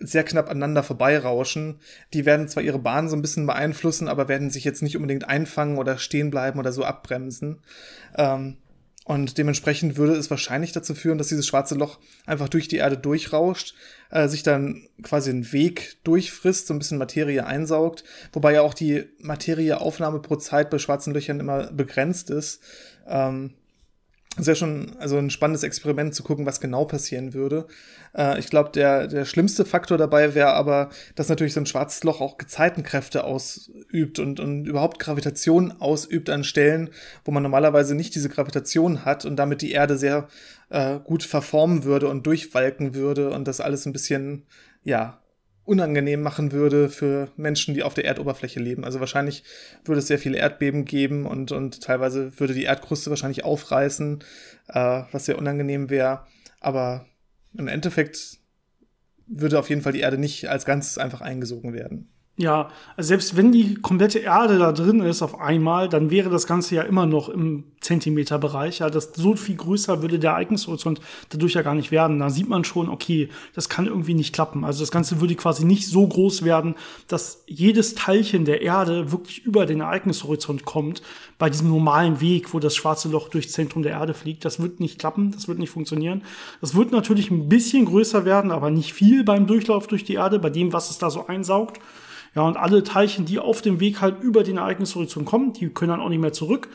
sehr knapp aneinander vorbeirauschen. Die werden zwar ihre Bahn so ein bisschen beeinflussen, aber werden sich jetzt nicht unbedingt einfangen oder stehen bleiben oder so abbremsen. Ähm, und dementsprechend würde es wahrscheinlich dazu führen, dass dieses schwarze Loch einfach durch die Erde durchrauscht, äh, sich dann quasi einen Weg durchfrisst, so ein bisschen Materie einsaugt, wobei ja auch die Materieaufnahme pro Zeit bei schwarzen Löchern immer begrenzt ist. Ähm, ist ja schon also ein spannendes Experiment zu gucken, was genau passieren würde. Äh, ich glaube, der, der schlimmste Faktor dabei wäre aber, dass natürlich so ein schwarzes Loch auch Gezeitenkräfte ausübt und, und überhaupt Gravitation ausübt an Stellen, wo man normalerweise nicht diese Gravitation hat und damit die Erde sehr äh, gut verformen würde und durchwalken würde und das alles ein bisschen, ja, unangenehm machen würde für Menschen, die auf der Erdoberfläche leben. Also wahrscheinlich würde es sehr viele Erdbeben geben und, und teilweise würde die Erdkruste wahrscheinlich aufreißen, äh, was sehr unangenehm wäre. Aber im Endeffekt würde auf jeden Fall die Erde nicht als Ganzes einfach eingesogen werden. Ja, also selbst wenn die komplette Erde da drin ist auf einmal, dann wäre das Ganze ja immer noch im Zentimeterbereich. Ja, das so viel größer würde der Ereignishorizont dadurch ja gar nicht werden. Da sieht man schon, okay, das kann irgendwie nicht klappen. Also das Ganze würde quasi nicht so groß werden, dass jedes Teilchen der Erde wirklich über den Ereignishorizont kommt. Bei diesem normalen Weg, wo das schwarze Loch durchs Zentrum der Erde fliegt, das wird nicht klappen, das wird nicht funktionieren. Das wird natürlich ein bisschen größer werden, aber nicht viel beim Durchlauf durch die Erde, bei dem, was es da so einsaugt. Ja, und alle Teilchen, die auf dem Weg halt über den Ereignishorizont kommen, die können dann auch nicht mehr zurück.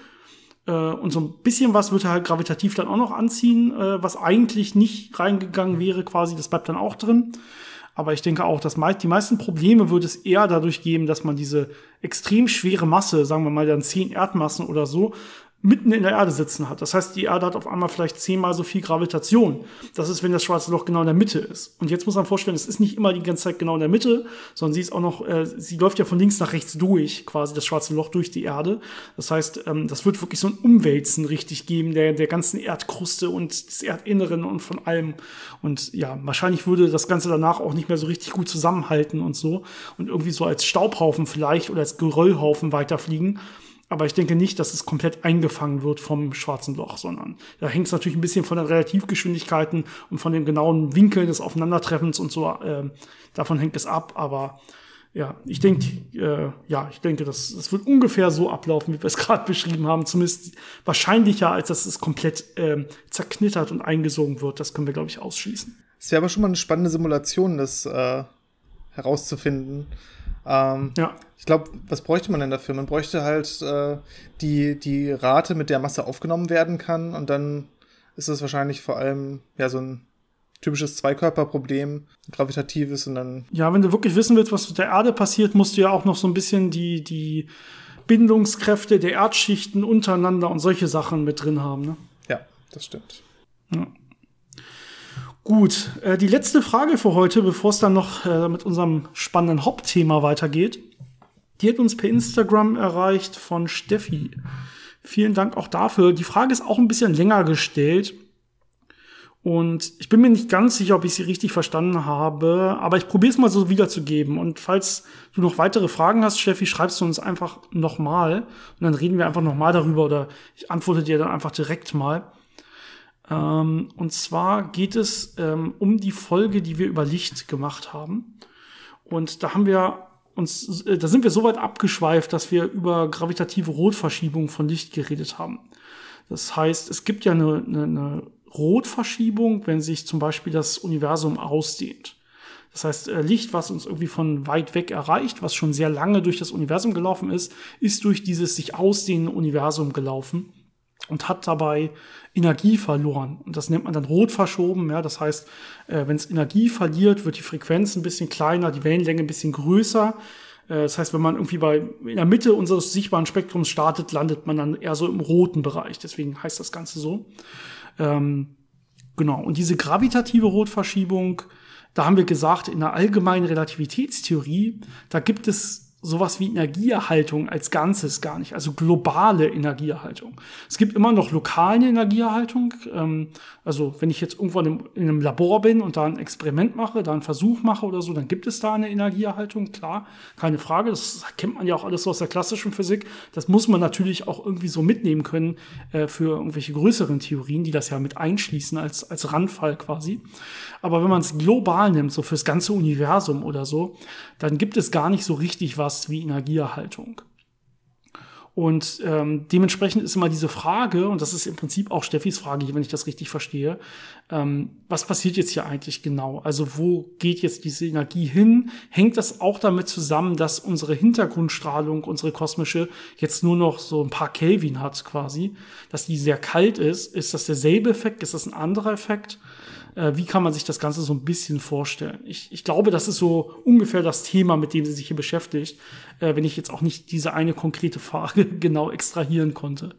Äh, und so ein bisschen was wird er halt gravitativ dann auch noch anziehen, äh, was eigentlich nicht reingegangen wäre, quasi, das bleibt dann auch drin. Aber ich denke auch, dass die meisten Probleme würde es eher dadurch geben, dass man diese extrem schwere Masse, sagen wir mal dann zehn Erdmassen oder so, mitten in der Erde sitzen hat. Das heißt, die Erde hat auf einmal vielleicht zehnmal so viel Gravitation. Das ist, wenn das schwarze Loch genau in der Mitte ist. Und jetzt muss man vorstellen, es ist nicht immer die ganze Zeit genau in der Mitte, sondern sie ist auch noch, äh, sie läuft ja von links nach rechts durch, quasi das schwarze Loch durch die Erde. Das heißt, ähm, das wird wirklich so ein Umwälzen richtig geben, der, der ganzen Erdkruste und des Erdinneren und von allem. Und ja, wahrscheinlich würde das Ganze danach auch nicht mehr so richtig gut zusammenhalten und so. Und irgendwie so als Staubhaufen vielleicht oder als Geröllhaufen weiterfliegen. Aber ich denke nicht, dass es komplett eingefangen wird vom schwarzen Loch, sondern da hängt es natürlich ein bisschen von den Relativgeschwindigkeiten und von dem genauen Winkel des Aufeinandertreffens und so. Äh, davon hängt es ab. Aber ja, ich denke, äh, ja, ich denke, das, das wird ungefähr so ablaufen, wie wir es <laughs> gerade beschrieben haben. Zumindest wahrscheinlicher, als dass es komplett äh, zerknittert und eingesogen wird. Das können wir, glaube ich, ausschließen. Es wäre aber schon mal eine spannende Simulation, das äh, herauszufinden. Ähm, ja. Ich glaube, was bräuchte man denn dafür? Man bräuchte halt äh, die, die Rate, mit der Masse aufgenommen werden kann und dann ist es wahrscheinlich vor allem ja so ein typisches Zweikörperproblem, gravitatives und dann. Ja, wenn du wirklich wissen willst, was mit der Erde passiert, musst du ja auch noch so ein bisschen die, die Bindungskräfte der Erdschichten untereinander und solche Sachen mit drin haben. Ne? Ja, das stimmt. Ja. Gut, äh, die letzte Frage für heute, bevor es dann noch äh, mit unserem spannenden Hauptthema weitergeht. Die hat uns per Instagram erreicht von Steffi. Vielen Dank auch dafür. Die Frage ist auch ein bisschen länger gestellt. Und ich bin mir nicht ganz sicher, ob ich sie richtig verstanden habe, aber ich probiere es mal so wiederzugeben. Und falls du noch weitere Fragen hast, Steffi, schreibst du uns einfach nochmal und dann reden wir einfach nochmal darüber oder ich antworte dir dann einfach direkt mal. Ähm, und zwar geht es ähm, um die Folge, die wir über Licht gemacht haben. Und da haben wir uns, äh, da sind wir so weit abgeschweift, dass wir über gravitative Rotverschiebung von Licht geredet haben. Das heißt, es gibt ja eine, eine, eine Rotverschiebung, wenn sich zum Beispiel das Universum ausdehnt. Das heißt, äh, Licht, was uns irgendwie von weit weg erreicht, was schon sehr lange durch das Universum gelaufen ist, ist durch dieses sich ausdehnende Universum gelaufen und hat dabei Energie verloren. Und das nennt man dann rot verschoben. Ja, das heißt, äh, wenn es Energie verliert, wird die Frequenz ein bisschen kleiner, die Wellenlänge ein bisschen größer. Äh, das heißt, wenn man irgendwie bei in der Mitte unseres sichtbaren Spektrums startet, landet man dann eher so im roten Bereich. Deswegen heißt das Ganze so. Ähm, genau. Und diese gravitative Rotverschiebung, da haben wir gesagt, in der allgemeinen Relativitätstheorie, da gibt es sowas wie Energieerhaltung als Ganzes gar nicht, also globale Energieerhaltung. Es gibt immer noch lokale Energieerhaltung. Ähm, also wenn ich jetzt irgendwo in einem, in einem, Labor bin und da ein Experiment mache, da einen Versuch mache oder so, dann gibt es da eine Energieerhaltung, klar, keine Frage. Das kennt man ja auch alles aus der klassischen Physik. Das muss man natürlich auch irgendwie so mitnehmen können äh, für irgendwelche größeren Theorien, die das ja mit einschließen als, als Randfall quasi. Aber wenn man es global nimmt, so fürs ganze Universum oder so, dann gibt es gar nicht so richtig was wie Energieerhaltung. Und ähm, dementsprechend ist immer diese Frage, und das ist im Prinzip auch Steffis Frage, wenn ich das richtig verstehe, ähm, was passiert jetzt hier eigentlich genau? Also wo geht jetzt diese Energie hin? Hängt das auch damit zusammen, dass unsere Hintergrundstrahlung, unsere kosmische, jetzt nur noch so ein paar Kelvin hat quasi, dass die sehr kalt ist? Ist das derselbe Effekt? Ist das ein anderer Effekt? Äh, wie kann man sich das Ganze so ein bisschen vorstellen? Ich, ich glaube, das ist so ungefähr das Thema, mit dem sie sich hier beschäftigt, äh, wenn ich jetzt auch nicht diese eine konkrete Frage <laughs> genau extrahieren konnte.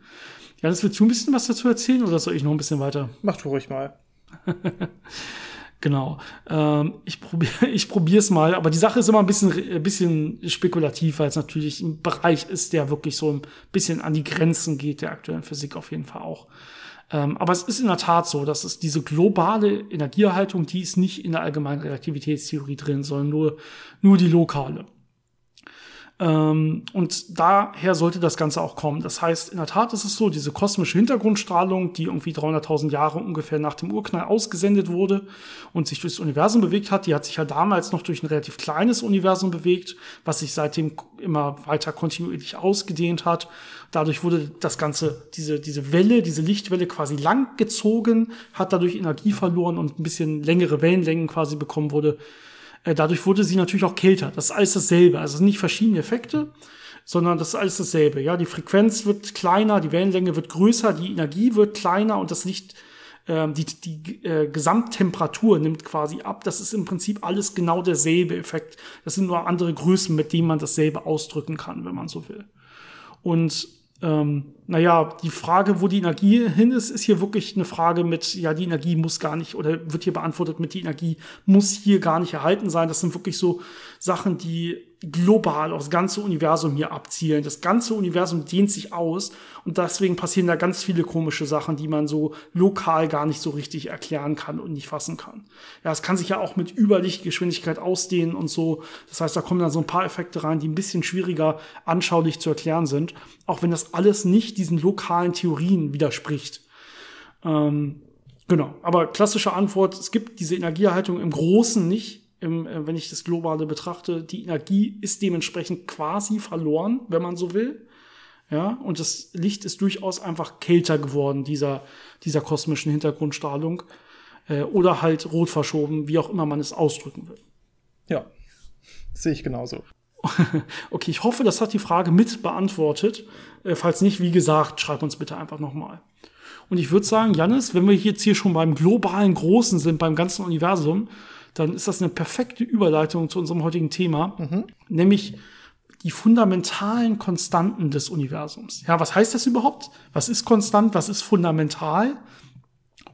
Ja, das willst du ein bisschen was dazu erzählen oder soll ich noch ein bisschen weiter? Mach du ruhig mal. <laughs> genau. Ähm, ich probiere <laughs> ich probier's mal, aber die Sache ist immer ein bisschen, ein bisschen spekulativ, weil es natürlich ein Bereich ist, der wirklich so ein bisschen an die Grenzen geht der aktuellen Physik auf jeden Fall auch. Ähm, aber es ist in der Tat so, dass es diese globale Energieerhaltung, die ist nicht in der allgemeinen Relativitätstheorie drin, sondern nur, nur die lokale. Ähm, und daher sollte das Ganze auch kommen. Das heißt, in der Tat ist es so, diese kosmische Hintergrundstrahlung, die irgendwie 300.000 Jahre ungefähr nach dem Urknall ausgesendet wurde und sich durchs Universum bewegt hat, die hat sich ja damals noch durch ein relativ kleines Universum bewegt, was sich seitdem immer weiter kontinuierlich ausgedehnt hat. Dadurch wurde das Ganze, diese, diese Welle, diese Lichtwelle quasi lang gezogen, hat dadurch Energie verloren und ein bisschen längere Wellenlängen quasi bekommen wurde dadurch wurde sie natürlich auch kälter. Das ist alles dasselbe. Also nicht verschiedene Effekte, sondern das ist alles dasselbe. Ja, die Frequenz wird kleiner, die Wellenlänge wird größer, die Energie wird kleiner und das Licht, äh, die, die äh, Gesamttemperatur nimmt quasi ab. Das ist im Prinzip alles genau derselbe Effekt. Das sind nur andere Größen, mit denen man dasselbe ausdrücken kann, wenn man so will. Und ähm, naja, die Frage, wo die Energie hin ist, ist hier wirklich eine Frage mit, ja, die Energie muss gar nicht, oder wird hier beantwortet mit, die Energie muss hier gar nicht erhalten sein. Das sind wirklich so Sachen, die global aufs ganze Universum hier abzielen. Das ganze Universum dehnt sich aus und deswegen passieren da ganz viele komische Sachen, die man so lokal gar nicht so richtig erklären kann und nicht fassen kann. Ja, es kann sich ja auch mit Überlichtgeschwindigkeit ausdehnen und so. Das heißt, da kommen dann so ein paar Effekte rein, die ein bisschen schwieriger anschaulich zu erklären sind, auch wenn das alles nicht diesen lokalen Theorien widerspricht. Ähm, genau, aber klassische Antwort, es gibt diese Energieerhaltung im Großen nicht im, äh, wenn ich das Globale betrachte, die Energie ist dementsprechend quasi verloren, wenn man so will. Ja, und das Licht ist durchaus einfach kälter geworden, dieser, dieser kosmischen Hintergrundstrahlung. Äh, oder halt rot verschoben, wie auch immer man es ausdrücken will. Ja, sehe ich genauso. <laughs> okay, ich hoffe, das hat die Frage mit beantwortet. Äh, falls nicht, wie gesagt, schreib uns bitte einfach nochmal. Und ich würde sagen, Janis, wenn wir jetzt hier schon beim globalen Großen sind, beim ganzen Universum, dann ist das eine perfekte Überleitung zu unserem heutigen Thema, mhm. nämlich die fundamentalen Konstanten des Universums. Ja, was heißt das überhaupt? Was ist konstant? Was ist fundamental?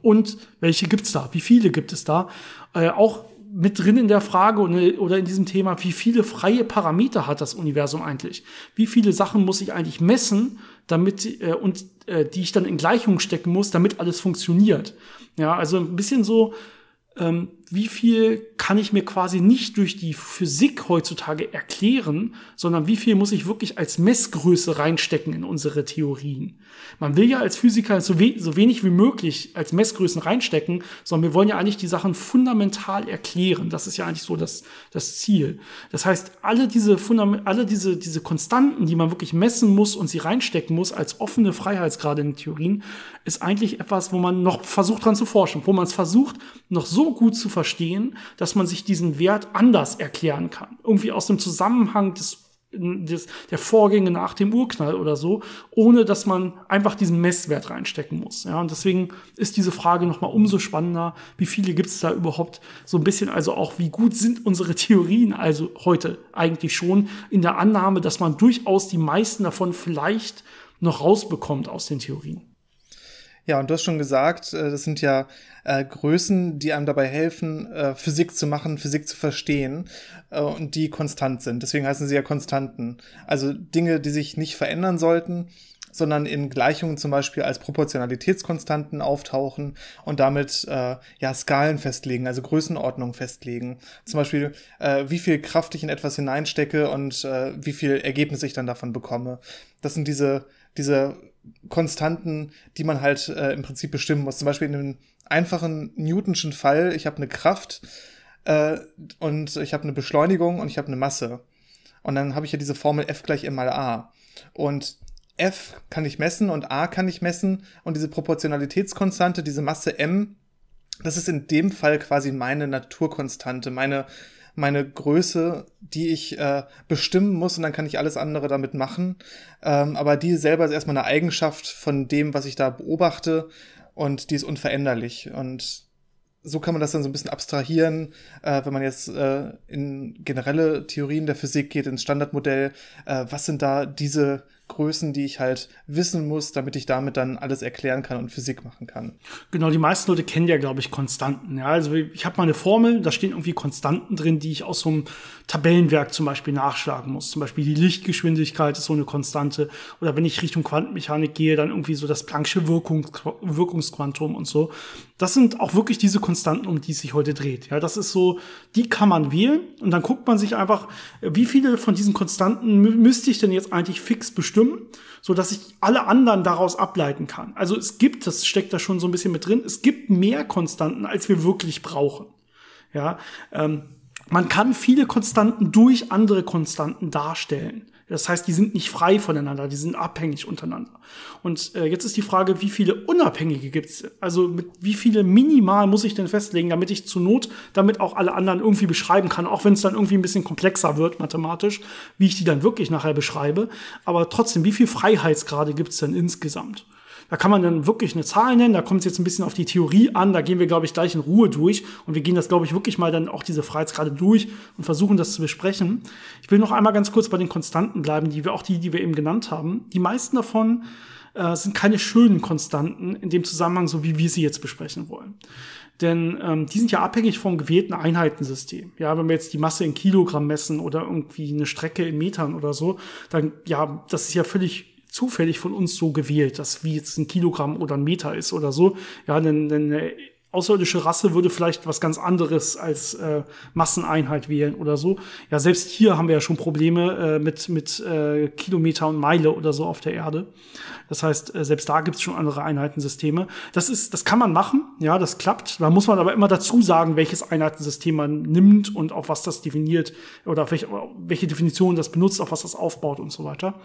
Und welche gibt's da? Wie viele gibt es da? Äh, auch mit drin in der Frage oder in diesem Thema, wie viele freie Parameter hat das Universum eigentlich? Wie viele Sachen muss ich eigentlich messen, damit äh, und äh, die ich dann in Gleichung stecken muss, damit alles funktioniert? Ja, also ein bisschen so ähm, wie viel kann ich mir quasi nicht durch die Physik heutzutage erklären, sondern wie viel muss ich wirklich als Messgröße reinstecken in unsere Theorien. Man will ja als Physiker so, we so wenig wie möglich als Messgrößen reinstecken, sondern wir wollen ja eigentlich die Sachen fundamental erklären. Das ist ja eigentlich so das, das Ziel. Das heißt, alle diese alle diese, diese Konstanten, die man wirklich messen muss und sie reinstecken muss als offene Freiheitsgrade in Theorien, ist eigentlich etwas, wo man noch versucht dran zu forschen, wo man es versucht, noch so gut zu verstehen, dass man sich diesen Wert anders erklären kann. Irgendwie aus dem Zusammenhang des des, der Vorgänge nach dem Urknall oder so, ohne dass man einfach diesen Messwert reinstecken muss. Ja, und deswegen ist diese Frage nochmal umso spannender, wie viele gibt es da überhaupt so ein bisschen, also auch wie gut sind unsere Theorien also heute eigentlich schon in der Annahme, dass man durchaus die meisten davon vielleicht noch rausbekommt aus den Theorien. Ja, und du hast schon gesagt, äh, das sind ja äh, Größen, die einem dabei helfen, äh, Physik zu machen, Physik zu verstehen äh, und die konstant sind. Deswegen heißen sie ja Konstanten. Also Dinge, die sich nicht verändern sollten, sondern in Gleichungen zum Beispiel als Proportionalitätskonstanten auftauchen und damit äh, ja Skalen festlegen, also Größenordnung festlegen. Zum Beispiel, äh, wie viel Kraft ich in etwas hineinstecke und äh, wie viel Ergebnis ich dann davon bekomme. Das sind diese diese Konstanten, die man halt äh, im Prinzip bestimmen muss. Zum Beispiel in einem einfachen Newtonschen Fall, ich habe eine Kraft äh, und ich habe eine Beschleunigung und ich habe eine Masse. Und dann habe ich ja diese Formel F gleich m mal a. Und F kann ich messen und A kann ich messen und diese Proportionalitätskonstante, diese Masse m, das ist in dem Fall quasi meine Naturkonstante, meine meine Größe, die ich äh, bestimmen muss und dann kann ich alles andere damit machen. Ähm, aber die selber ist erstmal eine Eigenschaft von dem, was ich da beobachte und die ist unveränderlich. Und so kann man das dann so ein bisschen abstrahieren, äh, wenn man jetzt äh, in generelle Theorien der Physik geht, ins Standardmodell. Äh, was sind da diese Größen, die ich halt wissen muss, damit ich damit dann alles erklären kann und Physik machen kann. Genau, die meisten Leute kennen ja, glaube ich, Konstanten. Ja, also ich habe mal eine Formel, da stehen irgendwie Konstanten drin, die ich aus so einem Tabellenwerk zum Beispiel nachschlagen muss. Zum Beispiel die Lichtgeschwindigkeit ist so eine Konstante. Oder wenn ich Richtung Quantenmechanik gehe, dann irgendwie so das Planck'sche Wirkungs Wirkungsquantum und so. Das sind auch wirklich diese Konstanten, um die es sich heute dreht. Ja, das ist so, die kann man wählen und dann guckt man sich einfach, wie viele von diesen Konstanten müsste ich denn jetzt eigentlich fix bestimmen, so dass ich alle anderen daraus ableiten kann. Also es gibt, das steckt da schon so ein bisschen mit drin, es gibt mehr Konstanten, als wir wirklich brauchen. Ja, ähm, man kann viele Konstanten durch andere Konstanten darstellen. Das heißt, die sind nicht frei voneinander, die sind abhängig untereinander. Und äh, jetzt ist die Frage, wie viele Unabhängige gibt es? Also mit wie viele minimal muss ich denn festlegen, damit ich zur Not damit auch alle anderen irgendwie beschreiben kann, auch wenn es dann irgendwie ein bisschen komplexer wird mathematisch, wie ich die dann wirklich nachher beschreibe. Aber trotzdem, wie viel Freiheitsgrade gibt es denn insgesamt? Da kann man dann wirklich eine Zahl nennen. Da kommt es jetzt ein bisschen auf die Theorie an. Da gehen wir, glaube ich, gleich in Ruhe durch. Und wir gehen das, glaube ich, wirklich mal dann auch diese Freiheitsgrade durch und versuchen das zu besprechen. Ich will noch einmal ganz kurz bei den Konstanten bleiben, die wir auch die, die wir eben genannt haben. Die meisten davon äh, sind keine schönen Konstanten in dem Zusammenhang, so wie wir sie jetzt besprechen wollen. Denn ähm, die sind ja abhängig vom gewählten Einheitensystem. Ja, wenn wir jetzt die Masse in Kilogramm messen oder irgendwie eine Strecke in Metern oder so, dann ja, das ist ja völlig zufällig von uns so gewählt, dass wie jetzt ein Kilogramm oder ein Meter ist oder so. Ja, denn, denn eine außerirdische Rasse würde vielleicht was ganz anderes als äh, Masseneinheit wählen oder so. Ja, selbst hier haben wir ja schon Probleme äh, mit, mit äh, Kilometer und Meile oder so auf der Erde. Das heißt, äh, selbst da gibt es schon andere Einheitensysteme. Das ist, das kann man machen, ja, das klappt. Da muss man aber immer dazu sagen, welches Einheitensystem man nimmt und auf was das definiert oder welche, welche Definition das benutzt, auf was das aufbaut und so weiter.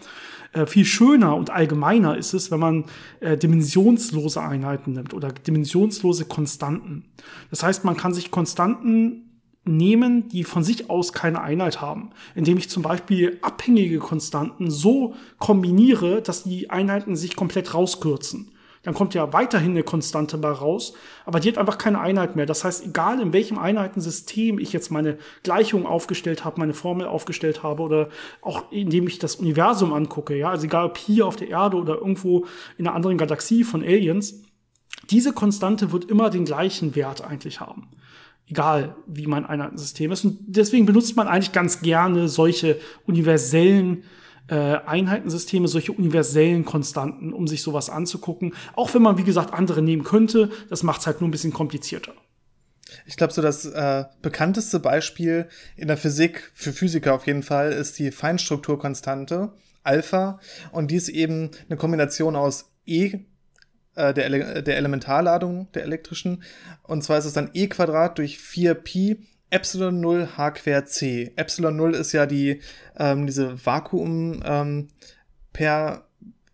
Äh, viel schöner und allgemeiner ist es, wenn man äh, dimensionslose Einheiten nimmt oder dimensionslose Konstanten. Das heißt, man kann sich Konstanten nehmen, die von sich aus keine Einheit haben, indem ich zum Beispiel abhängige Konstanten so kombiniere, dass die Einheiten sich komplett rauskürzen. Dann kommt ja weiterhin eine Konstante bei raus, aber die hat einfach keine Einheit mehr. Das heißt, egal in welchem Einheitensystem ich jetzt meine Gleichung aufgestellt habe, meine Formel aufgestellt habe oder auch indem ich das Universum angucke, ja, also egal ob hier auf der Erde oder irgendwo in einer anderen Galaxie von Aliens, diese Konstante wird immer den gleichen Wert eigentlich haben egal wie mein Einheitensystem ist. Und deswegen benutzt man eigentlich ganz gerne solche universellen äh, Einheitensysteme, solche universellen Konstanten, um sich sowas anzugucken. Auch wenn man, wie gesagt, andere nehmen könnte, das macht es halt nur ein bisschen komplizierter. Ich glaube, so das äh, bekannteste Beispiel in der Physik, für Physiker auf jeden Fall, ist die Feinstrukturkonstante, Alpha. Und die ist eben eine Kombination aus E äh, der, Ele der Elementarladung der elektrischen. Und zwar ist es dann e Quadrat durch 4pi Epsilon 0 h quer c. Epsilon 0 ist ja die, ähm, diese Vakuum ähm, per,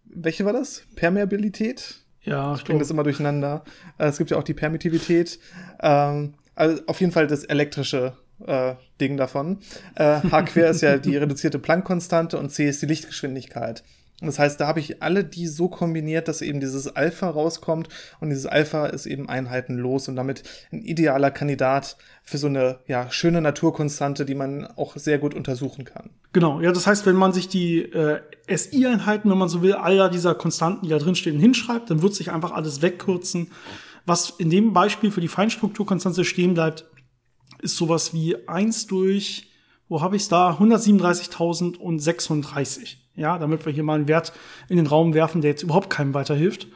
welche war das? Permeabilität? Ja, ich bringe das immer durcheinander. Äh, es gibt ja auch die Permittivität. Ähm, also auf jeden Fall das elektrische äh, Ding davon. Äh, h quer ist ja die reduzierte Planck-Konstante und c ist die Lichtgeschwindigkeit. Das heißt, da habe ich alle die so kombiniert, dass eben dieses Alpha rauskommt und dieses Alpha ist eben einheitenlos und damit ein idealer Kandidat für so eine ja, schöne Naturkonstante, die man auch sehr gut untersuchen kann. Genau, ja, das heißt, wenn man sich die äh, SI-Einheiten, wenn man so will, aller dieser Konstanten, die da drin stehen, hinschreibt, dann wird sich einfach alles wegkürzen. Was in dem Beispiel für die Feinstrukturkonstante stehen bleibt, ist sowas wie eins durch, wo habe ich es da? 137.036. Ja, damit wir hier mal einen Wert in den Raum werfen, der jetzt überhaupt keinem weiterhilft.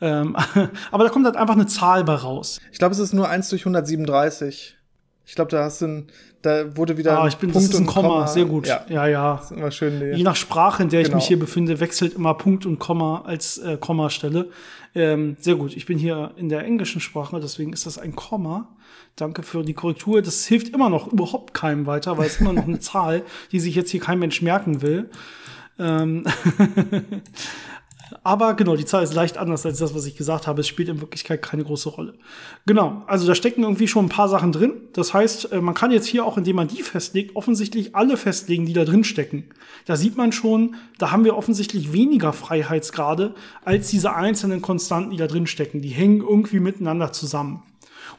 Ähm, <laughs> aber da kommt halt einfach eine Zahl bei raus. Ich glaube, es ist nur 1 durch 137. Ich glaube, da hast du ein, da wurde wieder ah, ich bin, Punkt das ist ein Komma. Komma. Sehr gut. Ja, ja. ja. Das ist immer schön. Nee. Je nach Sprache, in der genau. ich mich hier befinde, wechselt immer Punkt und Komma als äh, Kommastelle. Ähm, sehr gut. Ich bin hier in der englischen Sprache, deswegen ist das ein Komma. Danke für die Korrektur. Das hilft immer noch überhaupt keinem weiter, weil es immer noch eine <laughs> Zahl, die sich jetzt hier kein Mensch merken will. Ähm <laughs> Aber genau, die Zahl ist leicht anders als das, was ich gesagt habe. Es spielt in Wirklichkeit keine große Rolle. Genau, also da stecken irgendwie schon ein paar Sachen drin. Das heißt, äh, man kann jetzt hier auch, indem man die festlegt, offensichtlich alle festlegen, die da drin stecken. Da sieht man schon, da haben wir offensichtlich weniger Freiheitsgrade als diese einzelnen Konstanten, die da drin stecken. Die hängen irgendwie miteinander zusammen.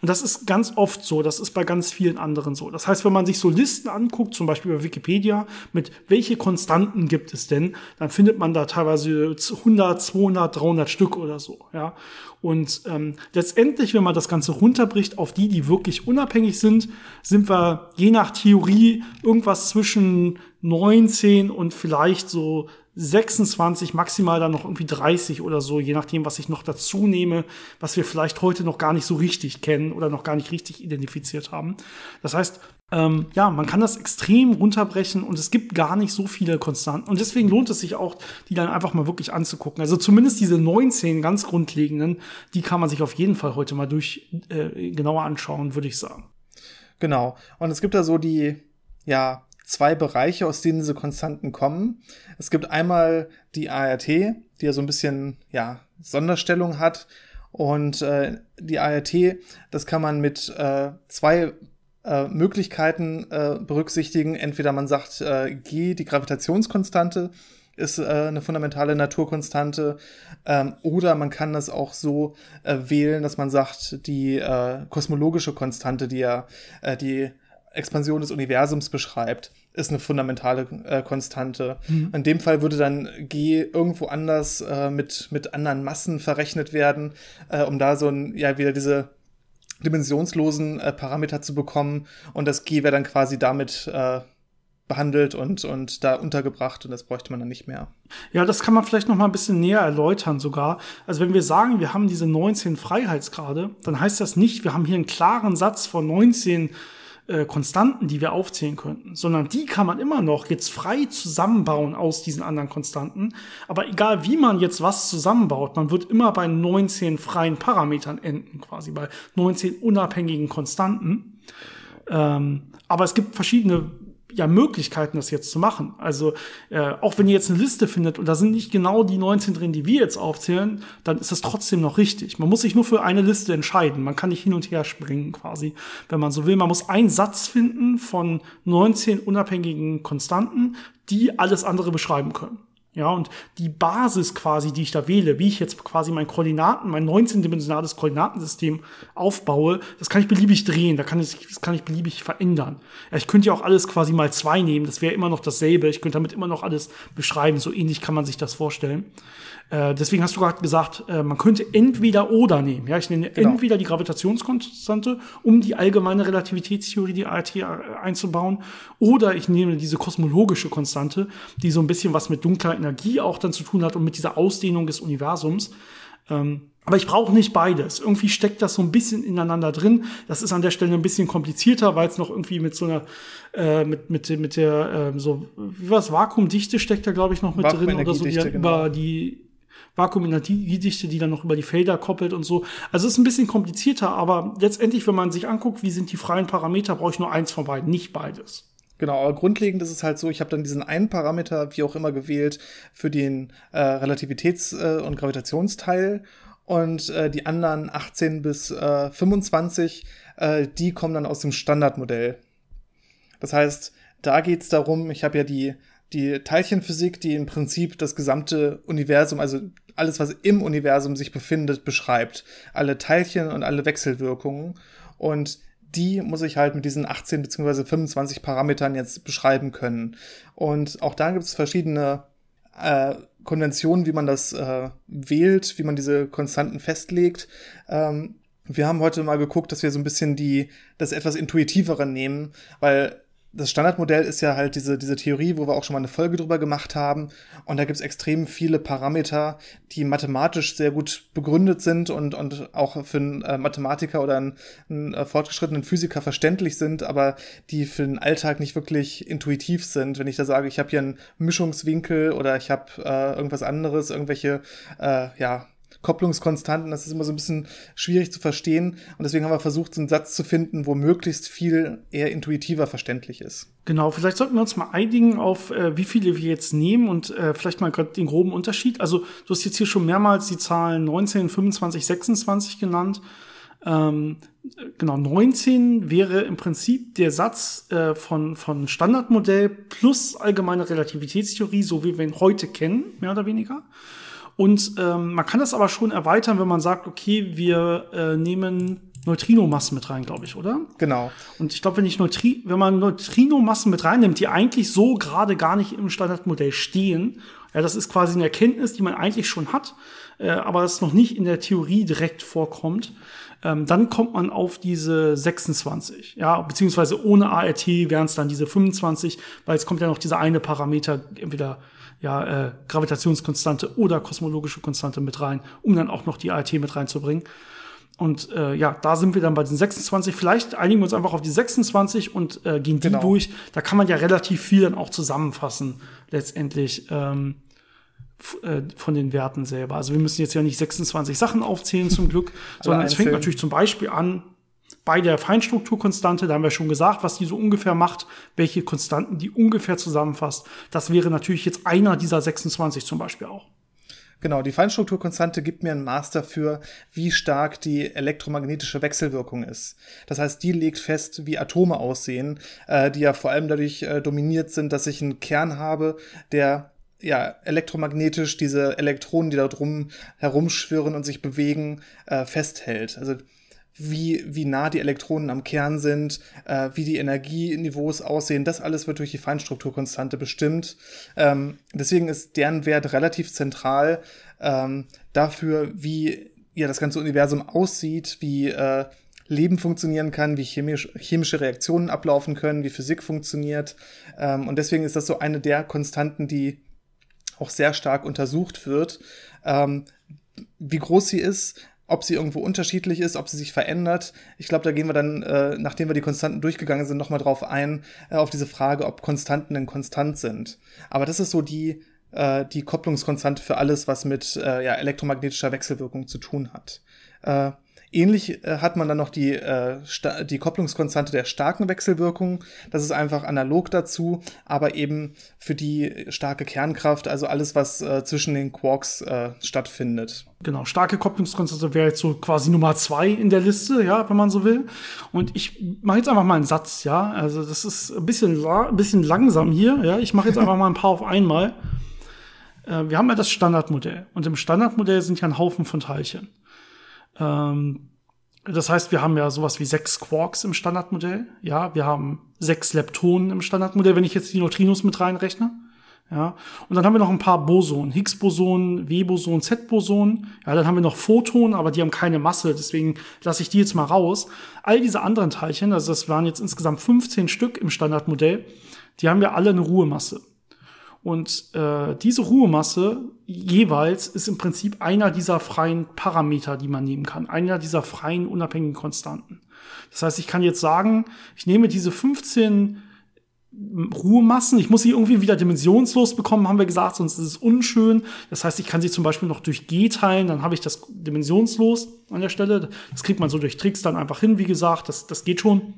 Und das ist ganz oft so, das ist bei ganz vielen anderen so. Das heißt, wenn man sich so Listen anguckt, zum Beispiel bei Wikipedia, mit welche Konstanten gibt es denn, dann findet man da teilweise 100, 200, 300 Stück oder so. Ja. Und ähm, letztendlich, wenn man das Ganze runterbricht auf die, die wirklich unabhängig sind, sind wir je nach Theorie irgendwas zwischen 19 und vielleicht so 26, maximal dann noch irgendwie 30 oder so, je nachdem, was ich noch dazu nehme, was wir vielleicht heute noch gar nicht so richtig kennen oder noch gar nicht richtig identifiziert haben. Das heißt, ähm, ja, man kann das extrem runterbrechen und es gibt gar nicht so viele Konstanten. Und deswegen lohnt es sich auch, die dann einfach mal wirklich anzugucken. Also zumindest diese 19 ganz grundlegenden, die kann man sich auf jeden Fall heute mal durch äh, genauer anschauen, würde ich sagen. Genau. Und es gibt da so die, ja, zwei Bereiche, aus denen diese Konstanten kommen. Es gibt einmal die ART, die ja so ein bisschen, ja, Sonderstellung hat. Und äh, die ART, das kann man mit äh, zwei äh, Möglichkeiten äh, berücksichtigen. Entweder man sagt, äh, G, die Gravitationskonstante, ist äh, eine fundamentale Naturkonstante. Ähm, oder man kann das auch so äh, wählen, dass man sagt, die äh, kosmologische Konstante, die ja äh, die Expansion des Universums beschreibt, ist eine fundamentale äh, Konstante. Mhm. In dem Fall würde dann G irgendwo anders äh, mit, mit anderen Massen verrechnet werden, äh, um da so ein, ja, wieder diese dimensionslosen äh, Parameter zu bekommen. Und das G wäre dann quasi damit äh, behandelt und, und da untergebracht und das bräuchte man dann nicht mehr. Ja, das kann man vielleicht noch mal ein bisschen näher erläutern sogar. Also wenn wir sagen, wir haben diese 19 Freiheitsgrade, dann heißt das nicht, wir haben hier einen klaren Satz von 19 äh, Konstanten, die wir aufzählen könnten, sondern die kann man immer noch jetzt frei zusammenbauen aus diesen anderen Konstanten. Aber egal wie man jetzt was zusammenbaut, man wird immer bei 19 freien Parametern enden, quasi bei 19 unabhängigen Konstanten. Ähm, aber es gibt verschiedene ja Möglichkeiten, das jetzt zu machen. Also äh, auch wenn ihr jetzt eine Liste findet und da sind nicht genau die 19 drin, die wir jetzt aufzählen, dann ist das trotzdem noch richtig. Man muss sich nur für eine Liste entscheiden. Man kann nicht hin und her springen quasi, wenn man so will. Man muss einen Satz finden von 19 unabhängigen Konstanten, die alles andere beschreiben können. Ja, und die Basis quasi, die ich da wähle, wie ich jetzt quasi mein Koordinaten, mein 19-dimensionales Koordinatensystem aufbaue, das kann ich beliebig drehen, da kann ich, das kann ich beliebig verändern. Ja, ich könnte ja auch alles quasi mal zwei nehmen, das wäre immer noch dasselbe, ich könnte damit immer noch alles beschreiben, so ähnlich kann man sich das vorstellen. Äh, deswegen hast du gerade gesagt, äh, man könnte entweder oder nehmen. Ja, ich nenne genau. entweder die Gravitationskonstante, um die allgemeine Relativitätstheorie, die ART, einzubauen, oder ich nehme diese kosmologische Konstante, die so ein bisschen was mit dunkler Energie auch dann zu tun hat und mit dieser Ausdehnung des Universums. Ähm, aber ich brauche nicht beides. Irgendwie steckt das so ein bisschen ineinander drin. Das ist an der Stelle ein bisschen komplizierter, weil es noch irgendwie mit so einer, äh, mit, mit, mit der, äh, so, wie was, Vakuumdichte steckt da, glaube ich, noch mit drin oder so, die genau. über die Vakuumenergiedichte, die dann noch über die Felder koppelt und so. Also es ist ein bisschen komplizierter, aber letztendlich, wenn man sich anguckt, wie sind die freien Parameter, brauche ich nur eins von beiden, nicht beides. Genau, aber grundlegend ist es halt so, ich habe dann diesen einen Parameter, wie auch immer, gewählt für den äh, Relativitäts- äh, und Gravitationsteil und äh, die anderen 18 bis äh, 25, äh, die kommen dann aus dem Standardmodell. Das heißt, da geht es darum, ich habe ja die die Teilchenphysik, die im Prinzip das gesamte Universum, also alles, was im Universum sich befindet, beschreibt. Alle Teilchen und alle Wechselwirkungen. Und die muss ich halt mit diesen 18 bzw. 25 Parametern jetzt beschreiben können. Und auch da gibt es verschiedene äh, Konventionen, wie man das äh, wählt, wie man diese Konstanten festlegt. Ähm, wir haben heute mal geguckt, dass wir so ein bisschen die, das etwas intuitivere nehmen, weil das Standardmodell ist ja halt diese, diese Theorie, wo wir auch schon mal eine Folge drüber gemacht haben. Und da gibt's extrem viele Parameter, die mathematisch sehr gut begründet sind und, und auch für einen äh, Mathematiker oder einen, einen äh, fortgeschrittenen Physiker verständlich sind, aber die für den Alltag nicht wirklich intuitiv sind. Wenn ich da sage, ich habe hier einen Mischungswinkel oder ich habe äh, irgendwas anderes, irgendwelche äh, ja, Kopplungskonstanten, das ist immer so ein bisschen schwierig zu verstehen. Und deswegen haben wir versucht, so einen Satz zu finden, wo möglichst viel eher intuitiver verständlich ist. Genau, vielleicht sollten wir uns mal einigen auf, äh, wie viele wir jetzt nehmen und äh, vielleicht mal gerade den groben Unterschied. Also du hast jetzt hier schon mehrmals die Zahlen 19, 25, 26 genannt. Ähm, genau, 19 wäre im Prinzip der Satz äh, von, von Standardmodell plus allgemeine Relativitätstheorie, so wie wir ihn heute kennen, mehr oder weniger. Und ähm, man kann das aber schon erweitern, wenn man sagt, okay, wir äh, nehmen Neutrinomassen mit rein, glaube ich, oder? Genau. Und ich glaube, wenn ich Neutri wenn man Neutrinomassen mit reinnimmt, die eigentlich so gerade gar nicht im Standardmodell stehen, ja, das ist quasi eine Erkenntnis, die man eigentlich schon hat, äh, aber das noch nicht in der Theorie direkt vorkommt, ähm, dann kommt man auf diese 26, ja, beziehungsweise ohne ART wären es dann diese 25, weil es kommt ja noch dieser eine Parameter, entweder ja, äh, Gravitationskonstante oder kosmologische Konstante mit rein, um dann auch noch die ART mit reinzubringen. Und äh, ja, da sind wir dann bei den 26. Vielleicht einigen wir uns einfach auf die 26 und äh, gehen die genau. durch. Da kann man ja relativ viel dann auch zusammenfassen, letztendlich ähm, äh, von den Werten selber. Also wir müssen jetzt ja nicht 26 Sachen aufzählen zum Glück, <laughs> sondern es fängt natürlich zum Beispiel an bei der Feinstrukturkonstante, da haben wir schon gesagt, was die so ungefähr macht, welche Konstanten die ungefähr zusammenfasst. Das wäre natürlich jetzt einer dieser 26 zum Beispiel auch. Genau, die Feinstrukturkonstante gibt mir ein Maß dafür, wie stark die elektromagnetische Wechselwirkung ist. Das heißt, die legt fest, wie Atome aussehen, äh, die ja vor allem dadurch äh, dominiert sind, dass ich einen Kern habe, der ja, elektromagnetisch diese Elektronen, die da drum herumschwirren und sich bewegen, äh, festhält. Also wie, wie nah die Elektronen am Kern sind, äh, wie die Energieniveaus aussehen, das alles wird durch die Feinstrukturkonstante bestimmt. Ähm, deswegen ist deren Wert relativ zentral ähm, dafür, wie ja das ganze Universum aussieht, wie äh, Leben funktionieren kann, wie chemisch, chemische Reaktionen ablaufen können, wie Physik funktioniert. Ähm, und deswegen ist das so eine der Konstanten, die auch sehr stark untersucht wird. Ähm, wie groß sie ist, ob sie irgendwo unterschiedlich ist, ob sie sich verändert. Ich glaube, da gehen wir dann, äh, nachdem wir die Konstanten durchgegangen sind, nochmal drauf ein, äh, auf diese Frage, ob Konstanten denn konstant sind. Aber das ist so die, äh, die Kopplungskonstante für alles, was mit äh, ja, elektromagnetischer Wechselwirkung zu tun hat. Äh, Ähnlich äh, hat man dann noch die, äh, die Kopplungskonstante der starken Wechselwirkung. Das ist einfach analog dazu, aber eben für die starke Kernkraft, also alles, was äh, zwischen den Quarks äh, stattfindet. Genau, starke Kopplungskonstante wäre jetzt so quasi Nummer zwei in der Liste, ja, wenn man so will. Und ich mache jetzt einfach mal einen Satz, ja. Also das ist ein bisschen, ein bisschen langsam hier, ja. Ich mache jetzt einfach mal ein paar auf einmal. Äh, wir haben ja das Standardmodell. Und im Standardmodell sind ja ein Haufen von Teilchen. Ähm, das heißt, wir haben ja sowas wie sechs Quarks im Standardmodell. Ja, wir haben sechs Leptonen im Standardmodell, wenn ich jetzt die Neutrinos mit reinrechne. Ja, und dann haben wir noch ein paar Bosonen, Higgs-Boson, W-Boson, Z-Boson. Ja, dann haben wir noch Photonen, aber die haben keine Masse, deswegen lasse ich die jetzt mal raus. All diese anderen Teilchen, also das waren jetzt insgesamt 15 Stück im Standardmodell, die haben ja alle eine Ruhemasse. Und äh, diese Ruhemasse jeweils ist im Prinzip einer dieser freien Parameter, die man nehmen kann, einer dieser freien unabhängigen Konstanten. Das heißt, ich kann jetzt sagen, ich nehme diese 15 Ruhemassen, ich muss sie irgendwie wieder dimensionslos bekommen, haben wir gesagt, sonst ist es unschön. Das heißt, ich kann sie zum Beispiel noch durch G teilen, dann habe ich das dimensionslos an der Stelle. Das kriegt man so durch Tricks dann einfach hin, wie gesagt, das, das geht schon.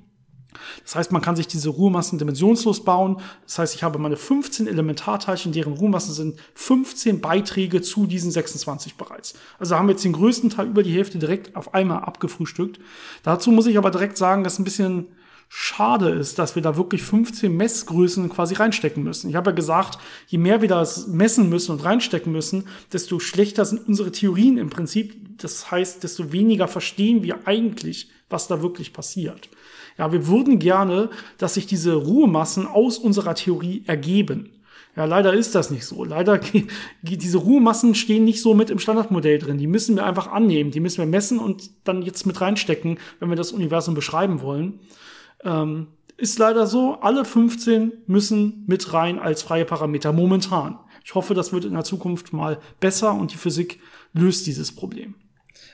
Das heißt, man kann sich diese Ruhemassen dimensionslos bauen. Das heißt, ich habe meine 15 Elementarteilchen, deren Ruhmassen sind 15 Beiträge zu diesen 26 bereits. Also haben wir jetzt den größten Teil über die Hälfte direkt auf einmal abgefrühstückt. Dazu muss ich aber direkt sagen, dass ein bisschen schade ist, dass wir da wirklich 15 Messgrößen quasi reinstecken müssen. Ich habe ja gesagt, je mehr wir das messen müssen und reinstecken müssen, desto schlechter sind unsere Theorien im Prinzip. Das heißt, desto weniger verstehen wir eigentlich, was da wirklich passiert. Ja, wir würden gerne, dass sich diese Ruhemassen aus unserer Theorie ergeben. Ja, leider ist das nicht so. Leider, <laughs> diese Ruhemassen stehen nicht so mit im Standardmodell drin. Die müssen wir einfach annehmen. Die müssen wir messen und dann jetzt mit reinstecken, wenn wir das Universum beschreiben wollen. Ähm, ist leider so. Alle 15 müssen mit rein als freie Parameter momentan. Ich hoffe, das wird in der Zukunft mal besser und die Physik löst dieses Problem.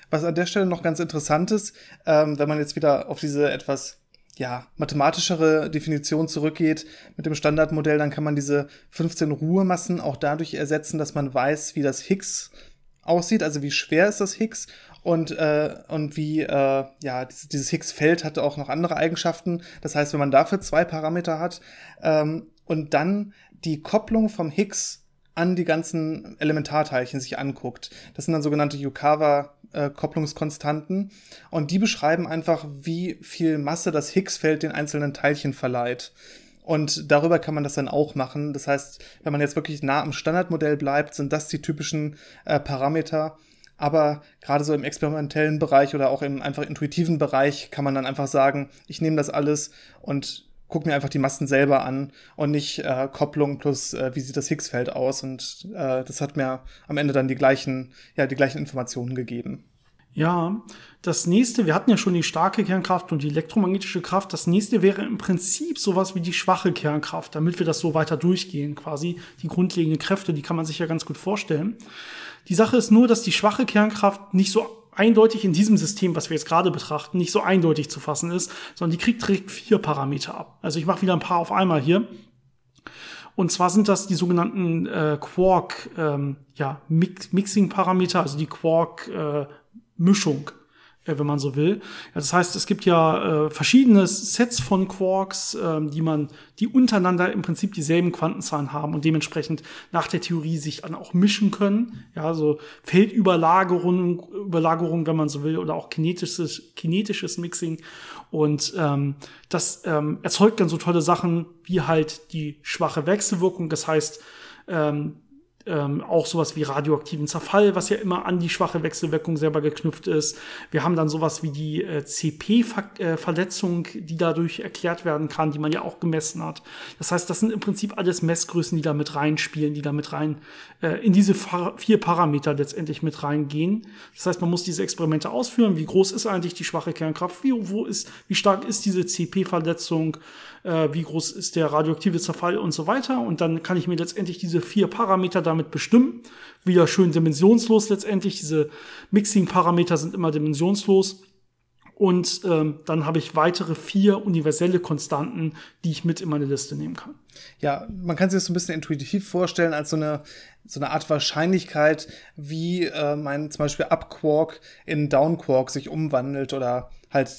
Was an der Stelle noch ganz interessant ist, ähm, wenn man jetzt wieder auf diese etwas ja, mathematischere Definition zurückgeht mit dem Standardmodell, dann kann man diese 15 Ruhemassen auch dadurch ersetzen, dass man weiß, wie das Higgs aussieht, also wie schwer ist das Higgs und, äh, und wie, äh, ja, dieses, Higgs-Feld hat auch noch andere Eigenschaften. Das heißt, wenn man dafür zwei Parameter hat ähm, und dann die Kopplung vom Higgs an die ganzen Elementarteilchen sich anguckt, das sind dann sogenannte Yukawa äh, Kopplungskonstanten und die beschreiben einfach, wie viel Masse das Higgs-Feld den einzelnen Teilchen verleiht. Und darüber kann man das dann auch machen. Das heißt, wenn man jetzt wirklich nah am Standardmodell bleibt, sind das die typischen äh, Parameter. Aber gerade so im experimentellen Bereich oder auch im einfach intuitiven Bereich kann man dann einfach sagen, ich nehme das alles und gucke mir einfach die Massen selber an und nicht äh, Kopplung plus äh, wie sieht das Higgs-Feld aus. Und äh, das hat mir am Ende dann die gleichen, ja, die gleichen Informationen gegeben. Ja, das nächste, wir hatten ja schon die starke Kernkraft und die elektromagnetische Kraft. Das nächste wäre im Prinzip sowas wie die schwache Kernkraft, damit wir das so weiter durchgehen, quasi. Die grundlegenden Kräfte, die kann man sich ja ganz gut vorstellen. Die Sache ist nur, dass die schwache Kernkraft nicht so eindeutig in diesem System, was wir jetzt gerade betrachten, nicht so eindeutig zu fassen ist, sondern die kriegt direkt vier Parameter ab. Also ich mache wieder ein paar auf einmal hier. Und zwar sind das die sogenannten äh, Quark ähm, ja, Mix Mixing-Parameter, also die Quark-Mischung. Äh, äh, wenn man so will. Das heißt, es gibt ja äh, verschiedene Sets von Quarks, ähm, die man, die untereinander im Prinzip dieselben Quantenzahlen haben und dementsprechend nach der Theorie sich dann auch mischen können. Ja, so Feldüberlagerung, Überlagerung, wenn man so will, oder auch kinetisches, kinetisches Mixing. Und ähm, das ähm, erzeugt dann so tolle Sachen wie halt die schwache Wechselwirkung. Das heißt, ähm, ähm, auch sowas wie radioaktiven Zerfall, was ja immer an die schwache Wechselwirkung selber geknüpft ist. Wir haben dann sowas wie die äh, CP-Verletzung, die dadurch erklärt werden kann, die man ja auch gemessen hat. Das heißt, das sind im Prinzip alles Messgrößen, die da mit reinspielen, die da mit rein äh, in diese vier Parameter letztendlich mit reingehen. Das heißt, man muss diese Experimente ausführen. Wie groß ist eigentlich die schwache Kernkraft? Wie, wo ist, wie stark ist diese CP-Verletzung? Äh, wie groß ist der radioaktive Zerfall und so weiter? Und dann kann ich mir letztendlich diese vier Parameter damit bestimmen. Wieder schön dimensionslos letztendlich. Diese Mixing-Parameter sind immer dimensionslos. Und ähm, dann habe ich weitere vier universelle Konstanten, die ich mit in meine Liste nehmen kann. Ja, man kann sich das so ein bisschen intuitiv vorstellen als so eine, so eine Art Wahrscheinlichkeit, wie äh, mein zum Beispiel Up-Quark in Down-Quark sich umwandelt oder halt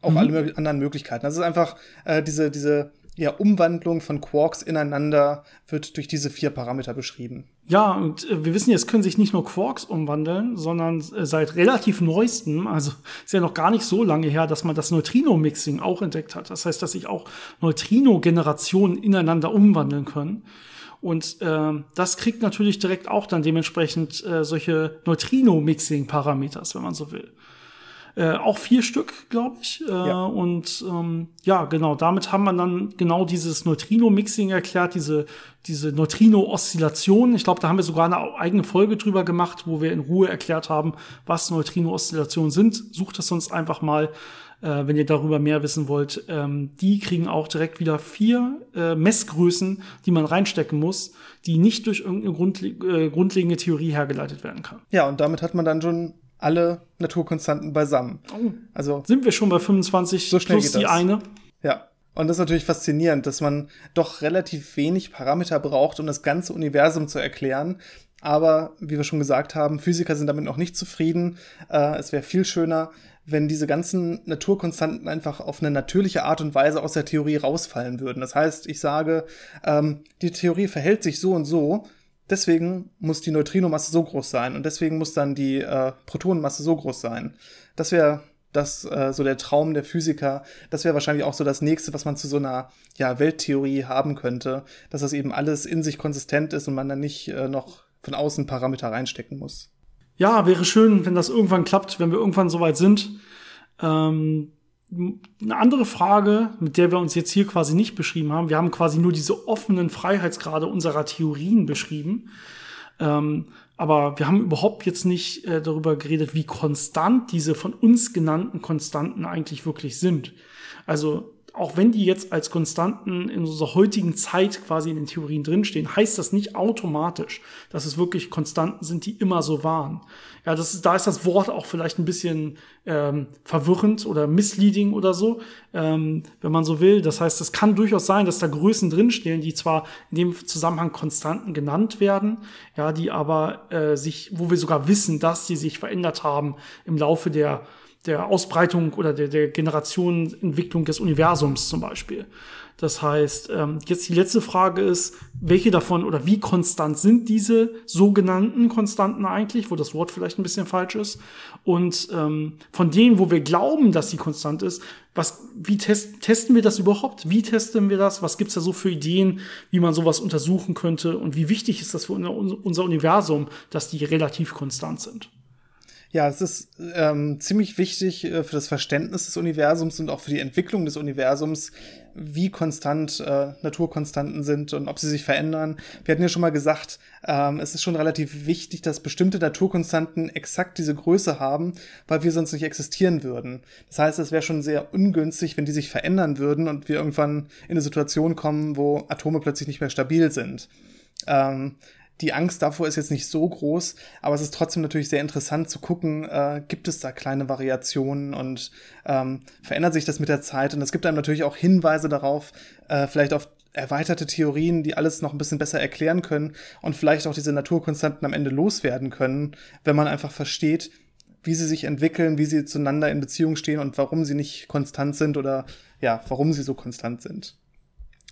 auch mhm. alle anderen Möglichkeiten. Das ist einfach äh, diese, diese ja, Umwandlung von Quarks ineinander wird durch diese vier Parameter beschrieben. Ja, und äh, wir wissen jetzt, können sich nicht nur Quarks umwandeln, sondern äh, seit relativ neuestem, also ist ja noch gar nicht so lange her, dass man das Neutrino-Mixing auch entdeckt hat. Das heißt, dass sich auch Neutrino-Generationen ineinander umwandeln können. Und äh, das kriegt natürlich direkt auch dann dementsprechend äh, solche Neutrino-Mixing-Parameters, wenn man so will. Äh, auch vier Stück, glaube ich. Äh, ja. Und ähm, ja, genau, damit haben wir dann genau dieses Neutrino-Mixing erklärt, diese, diese Neutrino-Oszillation. Ich glaube, da haben wir sogar eine eigene Folge drüber gemacht, wo wir in Ruhe erklärt haben, was Neutrino-Oszillationen sind. Sucht das sonst einfach mal äh, wenn ihr darüber mehr wissen wollt, ähm, die kriegen auch direkt wieder vier äh, Messgrößen, die man reinstecken muss, die nicht durch irgendeine grundle grundlegende Theorie hergeleitet werden kann. Ja, und damit hat man dann schon alle Naturkonstanten beisammen. Oh. Also sind wir schon bei 25 so schnell plus die eine? Ja. Und das ist natürlich faszinierend, dass man doch relativ wenig Parameter braucht, um das ganze Universum zu erklären. Aber wie wir schon gesagt haben, Physiker sind damit noch nicht zufrieden. Äh, es wäre viel schöner, wenn diese ganzen Naturkonstanten einfach auf eine natürliche Art und Weise aus der Theorie rausfallen würden. Das heißt, ich sage, ähm, die Theorie verhält sich so und so, Deswegen muss die Neutrinomasse so groß sein und deswegen muss dann die äh, Protonenmasse so groß sein. Das wäre das äh, so der Traum der Physiker. Das wäre wahrscheinlich auch so das nächste, was man zu so einer ja, Welttheorie haben könnte, dass das eben alles in sich konsistent ist und man dann nicht äh, noch von außen Parameter reinstecken muss. Ja, wäre schön, wenn das irgendwann klappt, wenn wir irgendwann soweit sind. Ähm, eine andere Frage, mit der wir uns jetzt hier quasi nicht beschrieben haben, wir haben quasi nur diese offenen Freiheitsgrade unserer Theorien beschrieben. Ähm, aber wir haben überhaupt jetzt nicht äh, darüber geredet, wie konstant diese von uns genannten Konstanten eigentlich wirklich sind. Also auch wenn die jetzt als Konstanten in unserer heutigen Zeit quasi in den Theorien drinstehen, heißt das nicht automatisch, dass es wirklich Konstanten sind, die immer so waren. Ja, das da ist das Wort auch vielleicht ein bisschen ähm, verwirrend oder misleading oder so, ähm, wenn man so will. Das heißt, es kann durchaus sein, dass da Größen drinstehen, die zwar in dem Zusammenhang Konstanten genannt werden, ja, die aber äh, sich, wo wir sogar wissen, dass die sich verändert haben im Laufe der der Ausbreitung oder der, der Generationenentwicklung des Universums zum Beispiel. Das heißt, ähm, jetzt die letzte Frage ist, welche davon oder wie konstant sind diese sogenannten Konstanten eigentlich, wo das Wort vielleicht ein bisschen falsch ist? Und ähm, von denen, wo wir glauben, dass sie konstant ist, was, wie test, testen wir das überhaupt? Wie testen wir das? Was gibt's da so für Ideen, wie man sowas untersuchen könnte? Und wie wichtig ist das für unser Universum, dass die relativ konstant sind? Ja, es ist ähm, ziemlich wichtig äh, für das Verständnis des Universums und auch für die Entwicklung des Universums, wie konstant äh, Naturkonstanten sind und ob sie sich verändern. Wir hatten ja schon mal gesagt, ähm, es ist schon relativ wichtig, dass bestimmte Naturkonstanten exakt diese Größe haben, weil wir sonst nicht existieren würden. Das heißt, es wäre schon sehr ungünstig, wenn die sich verändern würden und wir irgendwann in eine Situation kommen, wo Atome plötzlich nicht mehr stabil sind. Ähm, die Angst davor ist jetzt nicht so groß, aber es ist trotzdem natürlich sehr interessant zu gucken, äh, gibt es da kleine Variationen und ähm, verändert sich das mit der Zeit? Und es gibt einem natürlich auch Hinweise darauf, äh, vielleicht auf erweiterte Theorien, die alles noch ein bisschen besser erklären können und vielleicht auch diese Naturkonstanten am Ende loswerden können, wenn man einfach versteht, wie sie sich entwickeln, wie sie zueinander in Beziehung stehen und warum sie nicht konstant sind oder ja, warum sie so konstant sind.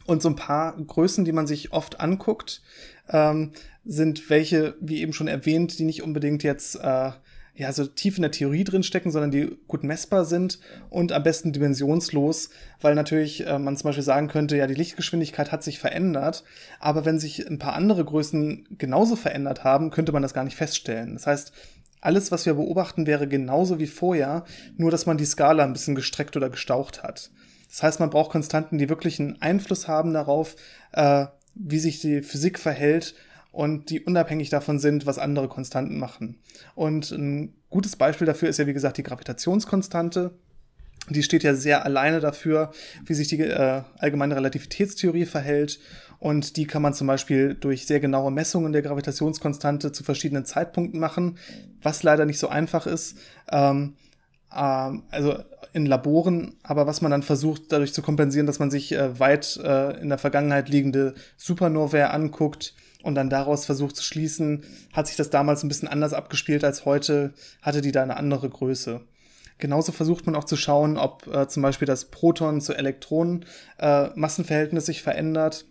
Und so ein paar Größen, die man sich oft anguckt, ähm, sind welche, wie eben schon erwähnt, die nicht unbedingt jetzt äh, ja so tief in der Theorie drin stecken, sondern die gut messbar sind und am besten dimensionslos, weil natürlich äh, man zum Beispiel sagen könnte, ja die Lichtgeschwindigkeit hat sich verändert, aber wenn sich ein paar andere Größen genauso verändert haben, könnte man das gar nicht feststellen. Das heißt, alles, was wir beobachten, wäre genauso wie vorher, nur dass man die Skala ein bisschen gestreckt oder gestaucht hat. Das heißt, man braucht Konstanten, die wirklich einen Einfluss haben darauf, äh, wie sich die Physik verhält und die unabhängig davon sind, was andere Konstanten machen. Und ein gutes Beispiel dafür ist ja, wie gesagt, die Gravitationskonstante. Die steht ja sehr alleine dafür, wie sich die äh, allgemeine Relativitätstheorie verhält. Und die kann man zum Beispiel durch sehr genaue Messungen der Gravitationskonstante zu verschiedenen Zeitpunkten machen, was leider nicht so einfach ist. Ähm, ähm, also in Laboren, aber was man dann versucht, dadurch zu kompensieren, dass man sich äh, weit äh, in der Vergangenheit liegende Supernovae anguckt und dann daraus versucht zu schließen, hat sich das damals ein bisschen anders abgespielt als heute, hatte die da eine andere Größe. Genauso versucht man auch zu schauen, ob äh, zum Beispiel das Proton zu Elektronen äh, Massenverhältnis sich verändert.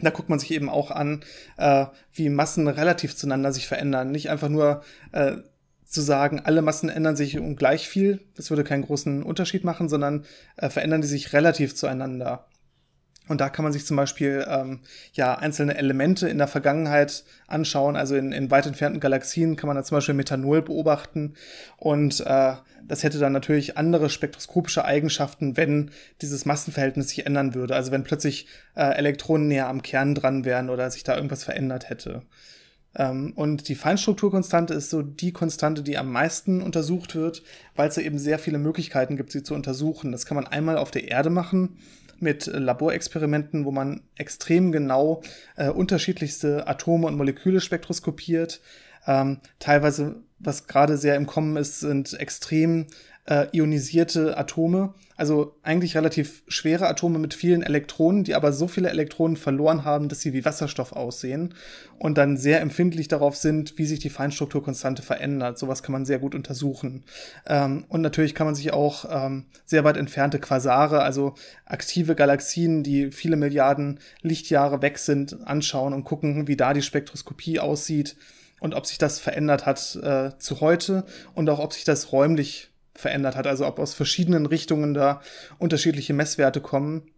Da guckt man sich eben auch an, äh, wie Massen relativ zueinander sich verändern. Nicht einfach nur äh, zu sagen, alle Massen ändern sich um gleich viel, das würde keinen großen Unterschied machen, sondern äh, verändern die sich relativ zueinander. Und da kann man sich zum Beispiel ähm, ja einzelne Elemente in der Vergangenheit anschauen. Also in, in weit entfernten Galaxien kann man da zum Beispiel Methanol beobachten. Und äh, das hätte dann natürlich andere spektroskopische Eigenschaften, wenn dieses Massenverhältnis sich ändern würde. Also wenn plötzlich äh, Elektronen näher am Kern dran wären oder sich da irgendwas verändert hätte. Ähm, und die Feinstrukturkonstante ist so die Konstante, die am meisten untersucht wird, weil es eben sehr viele Möglichkeiten gibt, sie zu untersuchen. Das kann man einmal auf der Erde machen mit Laborexperimenten, wo man extrem genau äh, unterschiedlichste Atome und Moleküle spektroskopiert. Ähm, teilweise, was gerade sehr im Kommen ist, sind extrem äh, ionisierte Atome. Also eigentlich relativ schwere Atome mit vielen Elektronen, die aber so viele Elektronen verloren haben, dass sie wie Wasserstoff aussehen und dann sehr empfindlich darauf sind, wie sich die Feinstrukturkonstante verändert. Sowas kann man sehr gut untersuchen. Ähm, und natürlich kann man sich auch ähm, sehr weit entfernte Quasare, also aktive Galaxien, die viele Milliarden Lichtjahre weg sind, anschauen und gucken, wie da die Spektroskopie aussieht und ob sich das verändert hat äh, zu heute und auch ob sich das räumlich verändert hat, also ob aus verschiedenen Richtungen da unterschiedliche Messwerte kommen.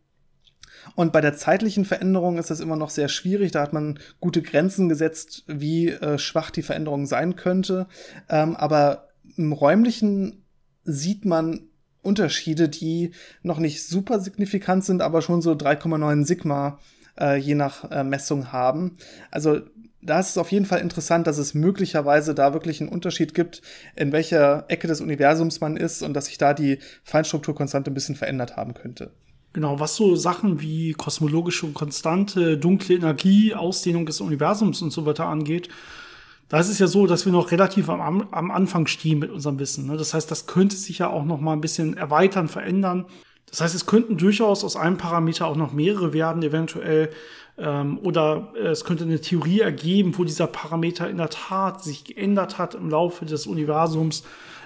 Und bei der zeitlichen Veränderung ist das immer noch sehr schwierig. Da hat man gute Grenzen gesetzt, wie äh, schwach die Veränderung sein könnte. Ähm, aber im räumlichen sieht man Unterschiede, die noch nicht super signifikant sind, aber schon so 3,9 Sigma äh, je nach äh, Messung haben. Also da ist es auf jeden Fall interessant, dass es möglicherweise da wirklich einen Unterschied gibt, in welcher Ecke des Universums man ist und dass sich da die Feinstrukturkonstante ein bisschen verändert haben könnte. Genau, was so Sachen wie kosmologische Konstante, dunkle Energie, Ausdehnung des Universums und so weiter angeht, da ist es ja so, dass wir noch relativ am, am Anfang stehen mit unserem Wissen. Ne? Das heißt, das könnte sich ja auch noch mal ein bisschen erweitern, verändern. Das heißt, es könnten durchaus aus einem Parameter auch noch mehrere werden, eventuell. Ähm, oder äh, es könnte eine Theorie ergeben, wo dieser Parameter in der Tat sich geändert hat im Laufe des Universums,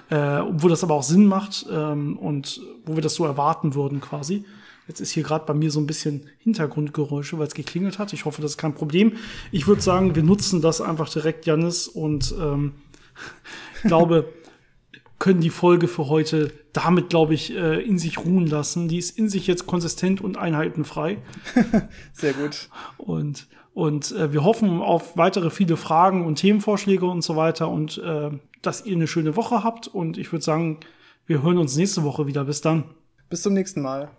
äh, wo das aber auch Sinn macht ähm, und wo wir das so erwarten würden quasi. Jetzt ist hier gerade bei mir so ein bisschen Hintergrundgeräusche, weil es geklingelt hat. Ich hoffe, das ist kein Problem. Ich würde sagen, wir nutzen das einfach direkt, Janis, und ähm, <laughs> glaube, können die Folge für heute damit, glaube ich, äh, in sich ruhen lassen. Die ist in sich jetzt konsistent und einheitenfrei. <laughs> Sehr gut. Und, und äh, wir hoffen auf weitere viele Fragen und Themenvorschläge und so weiter und äh, dass ihr eine schöne Woche habt. Und ich würde sagen, wir hören uns nächste Woche wieder. Bis dann. Bis zum nächsten Mal.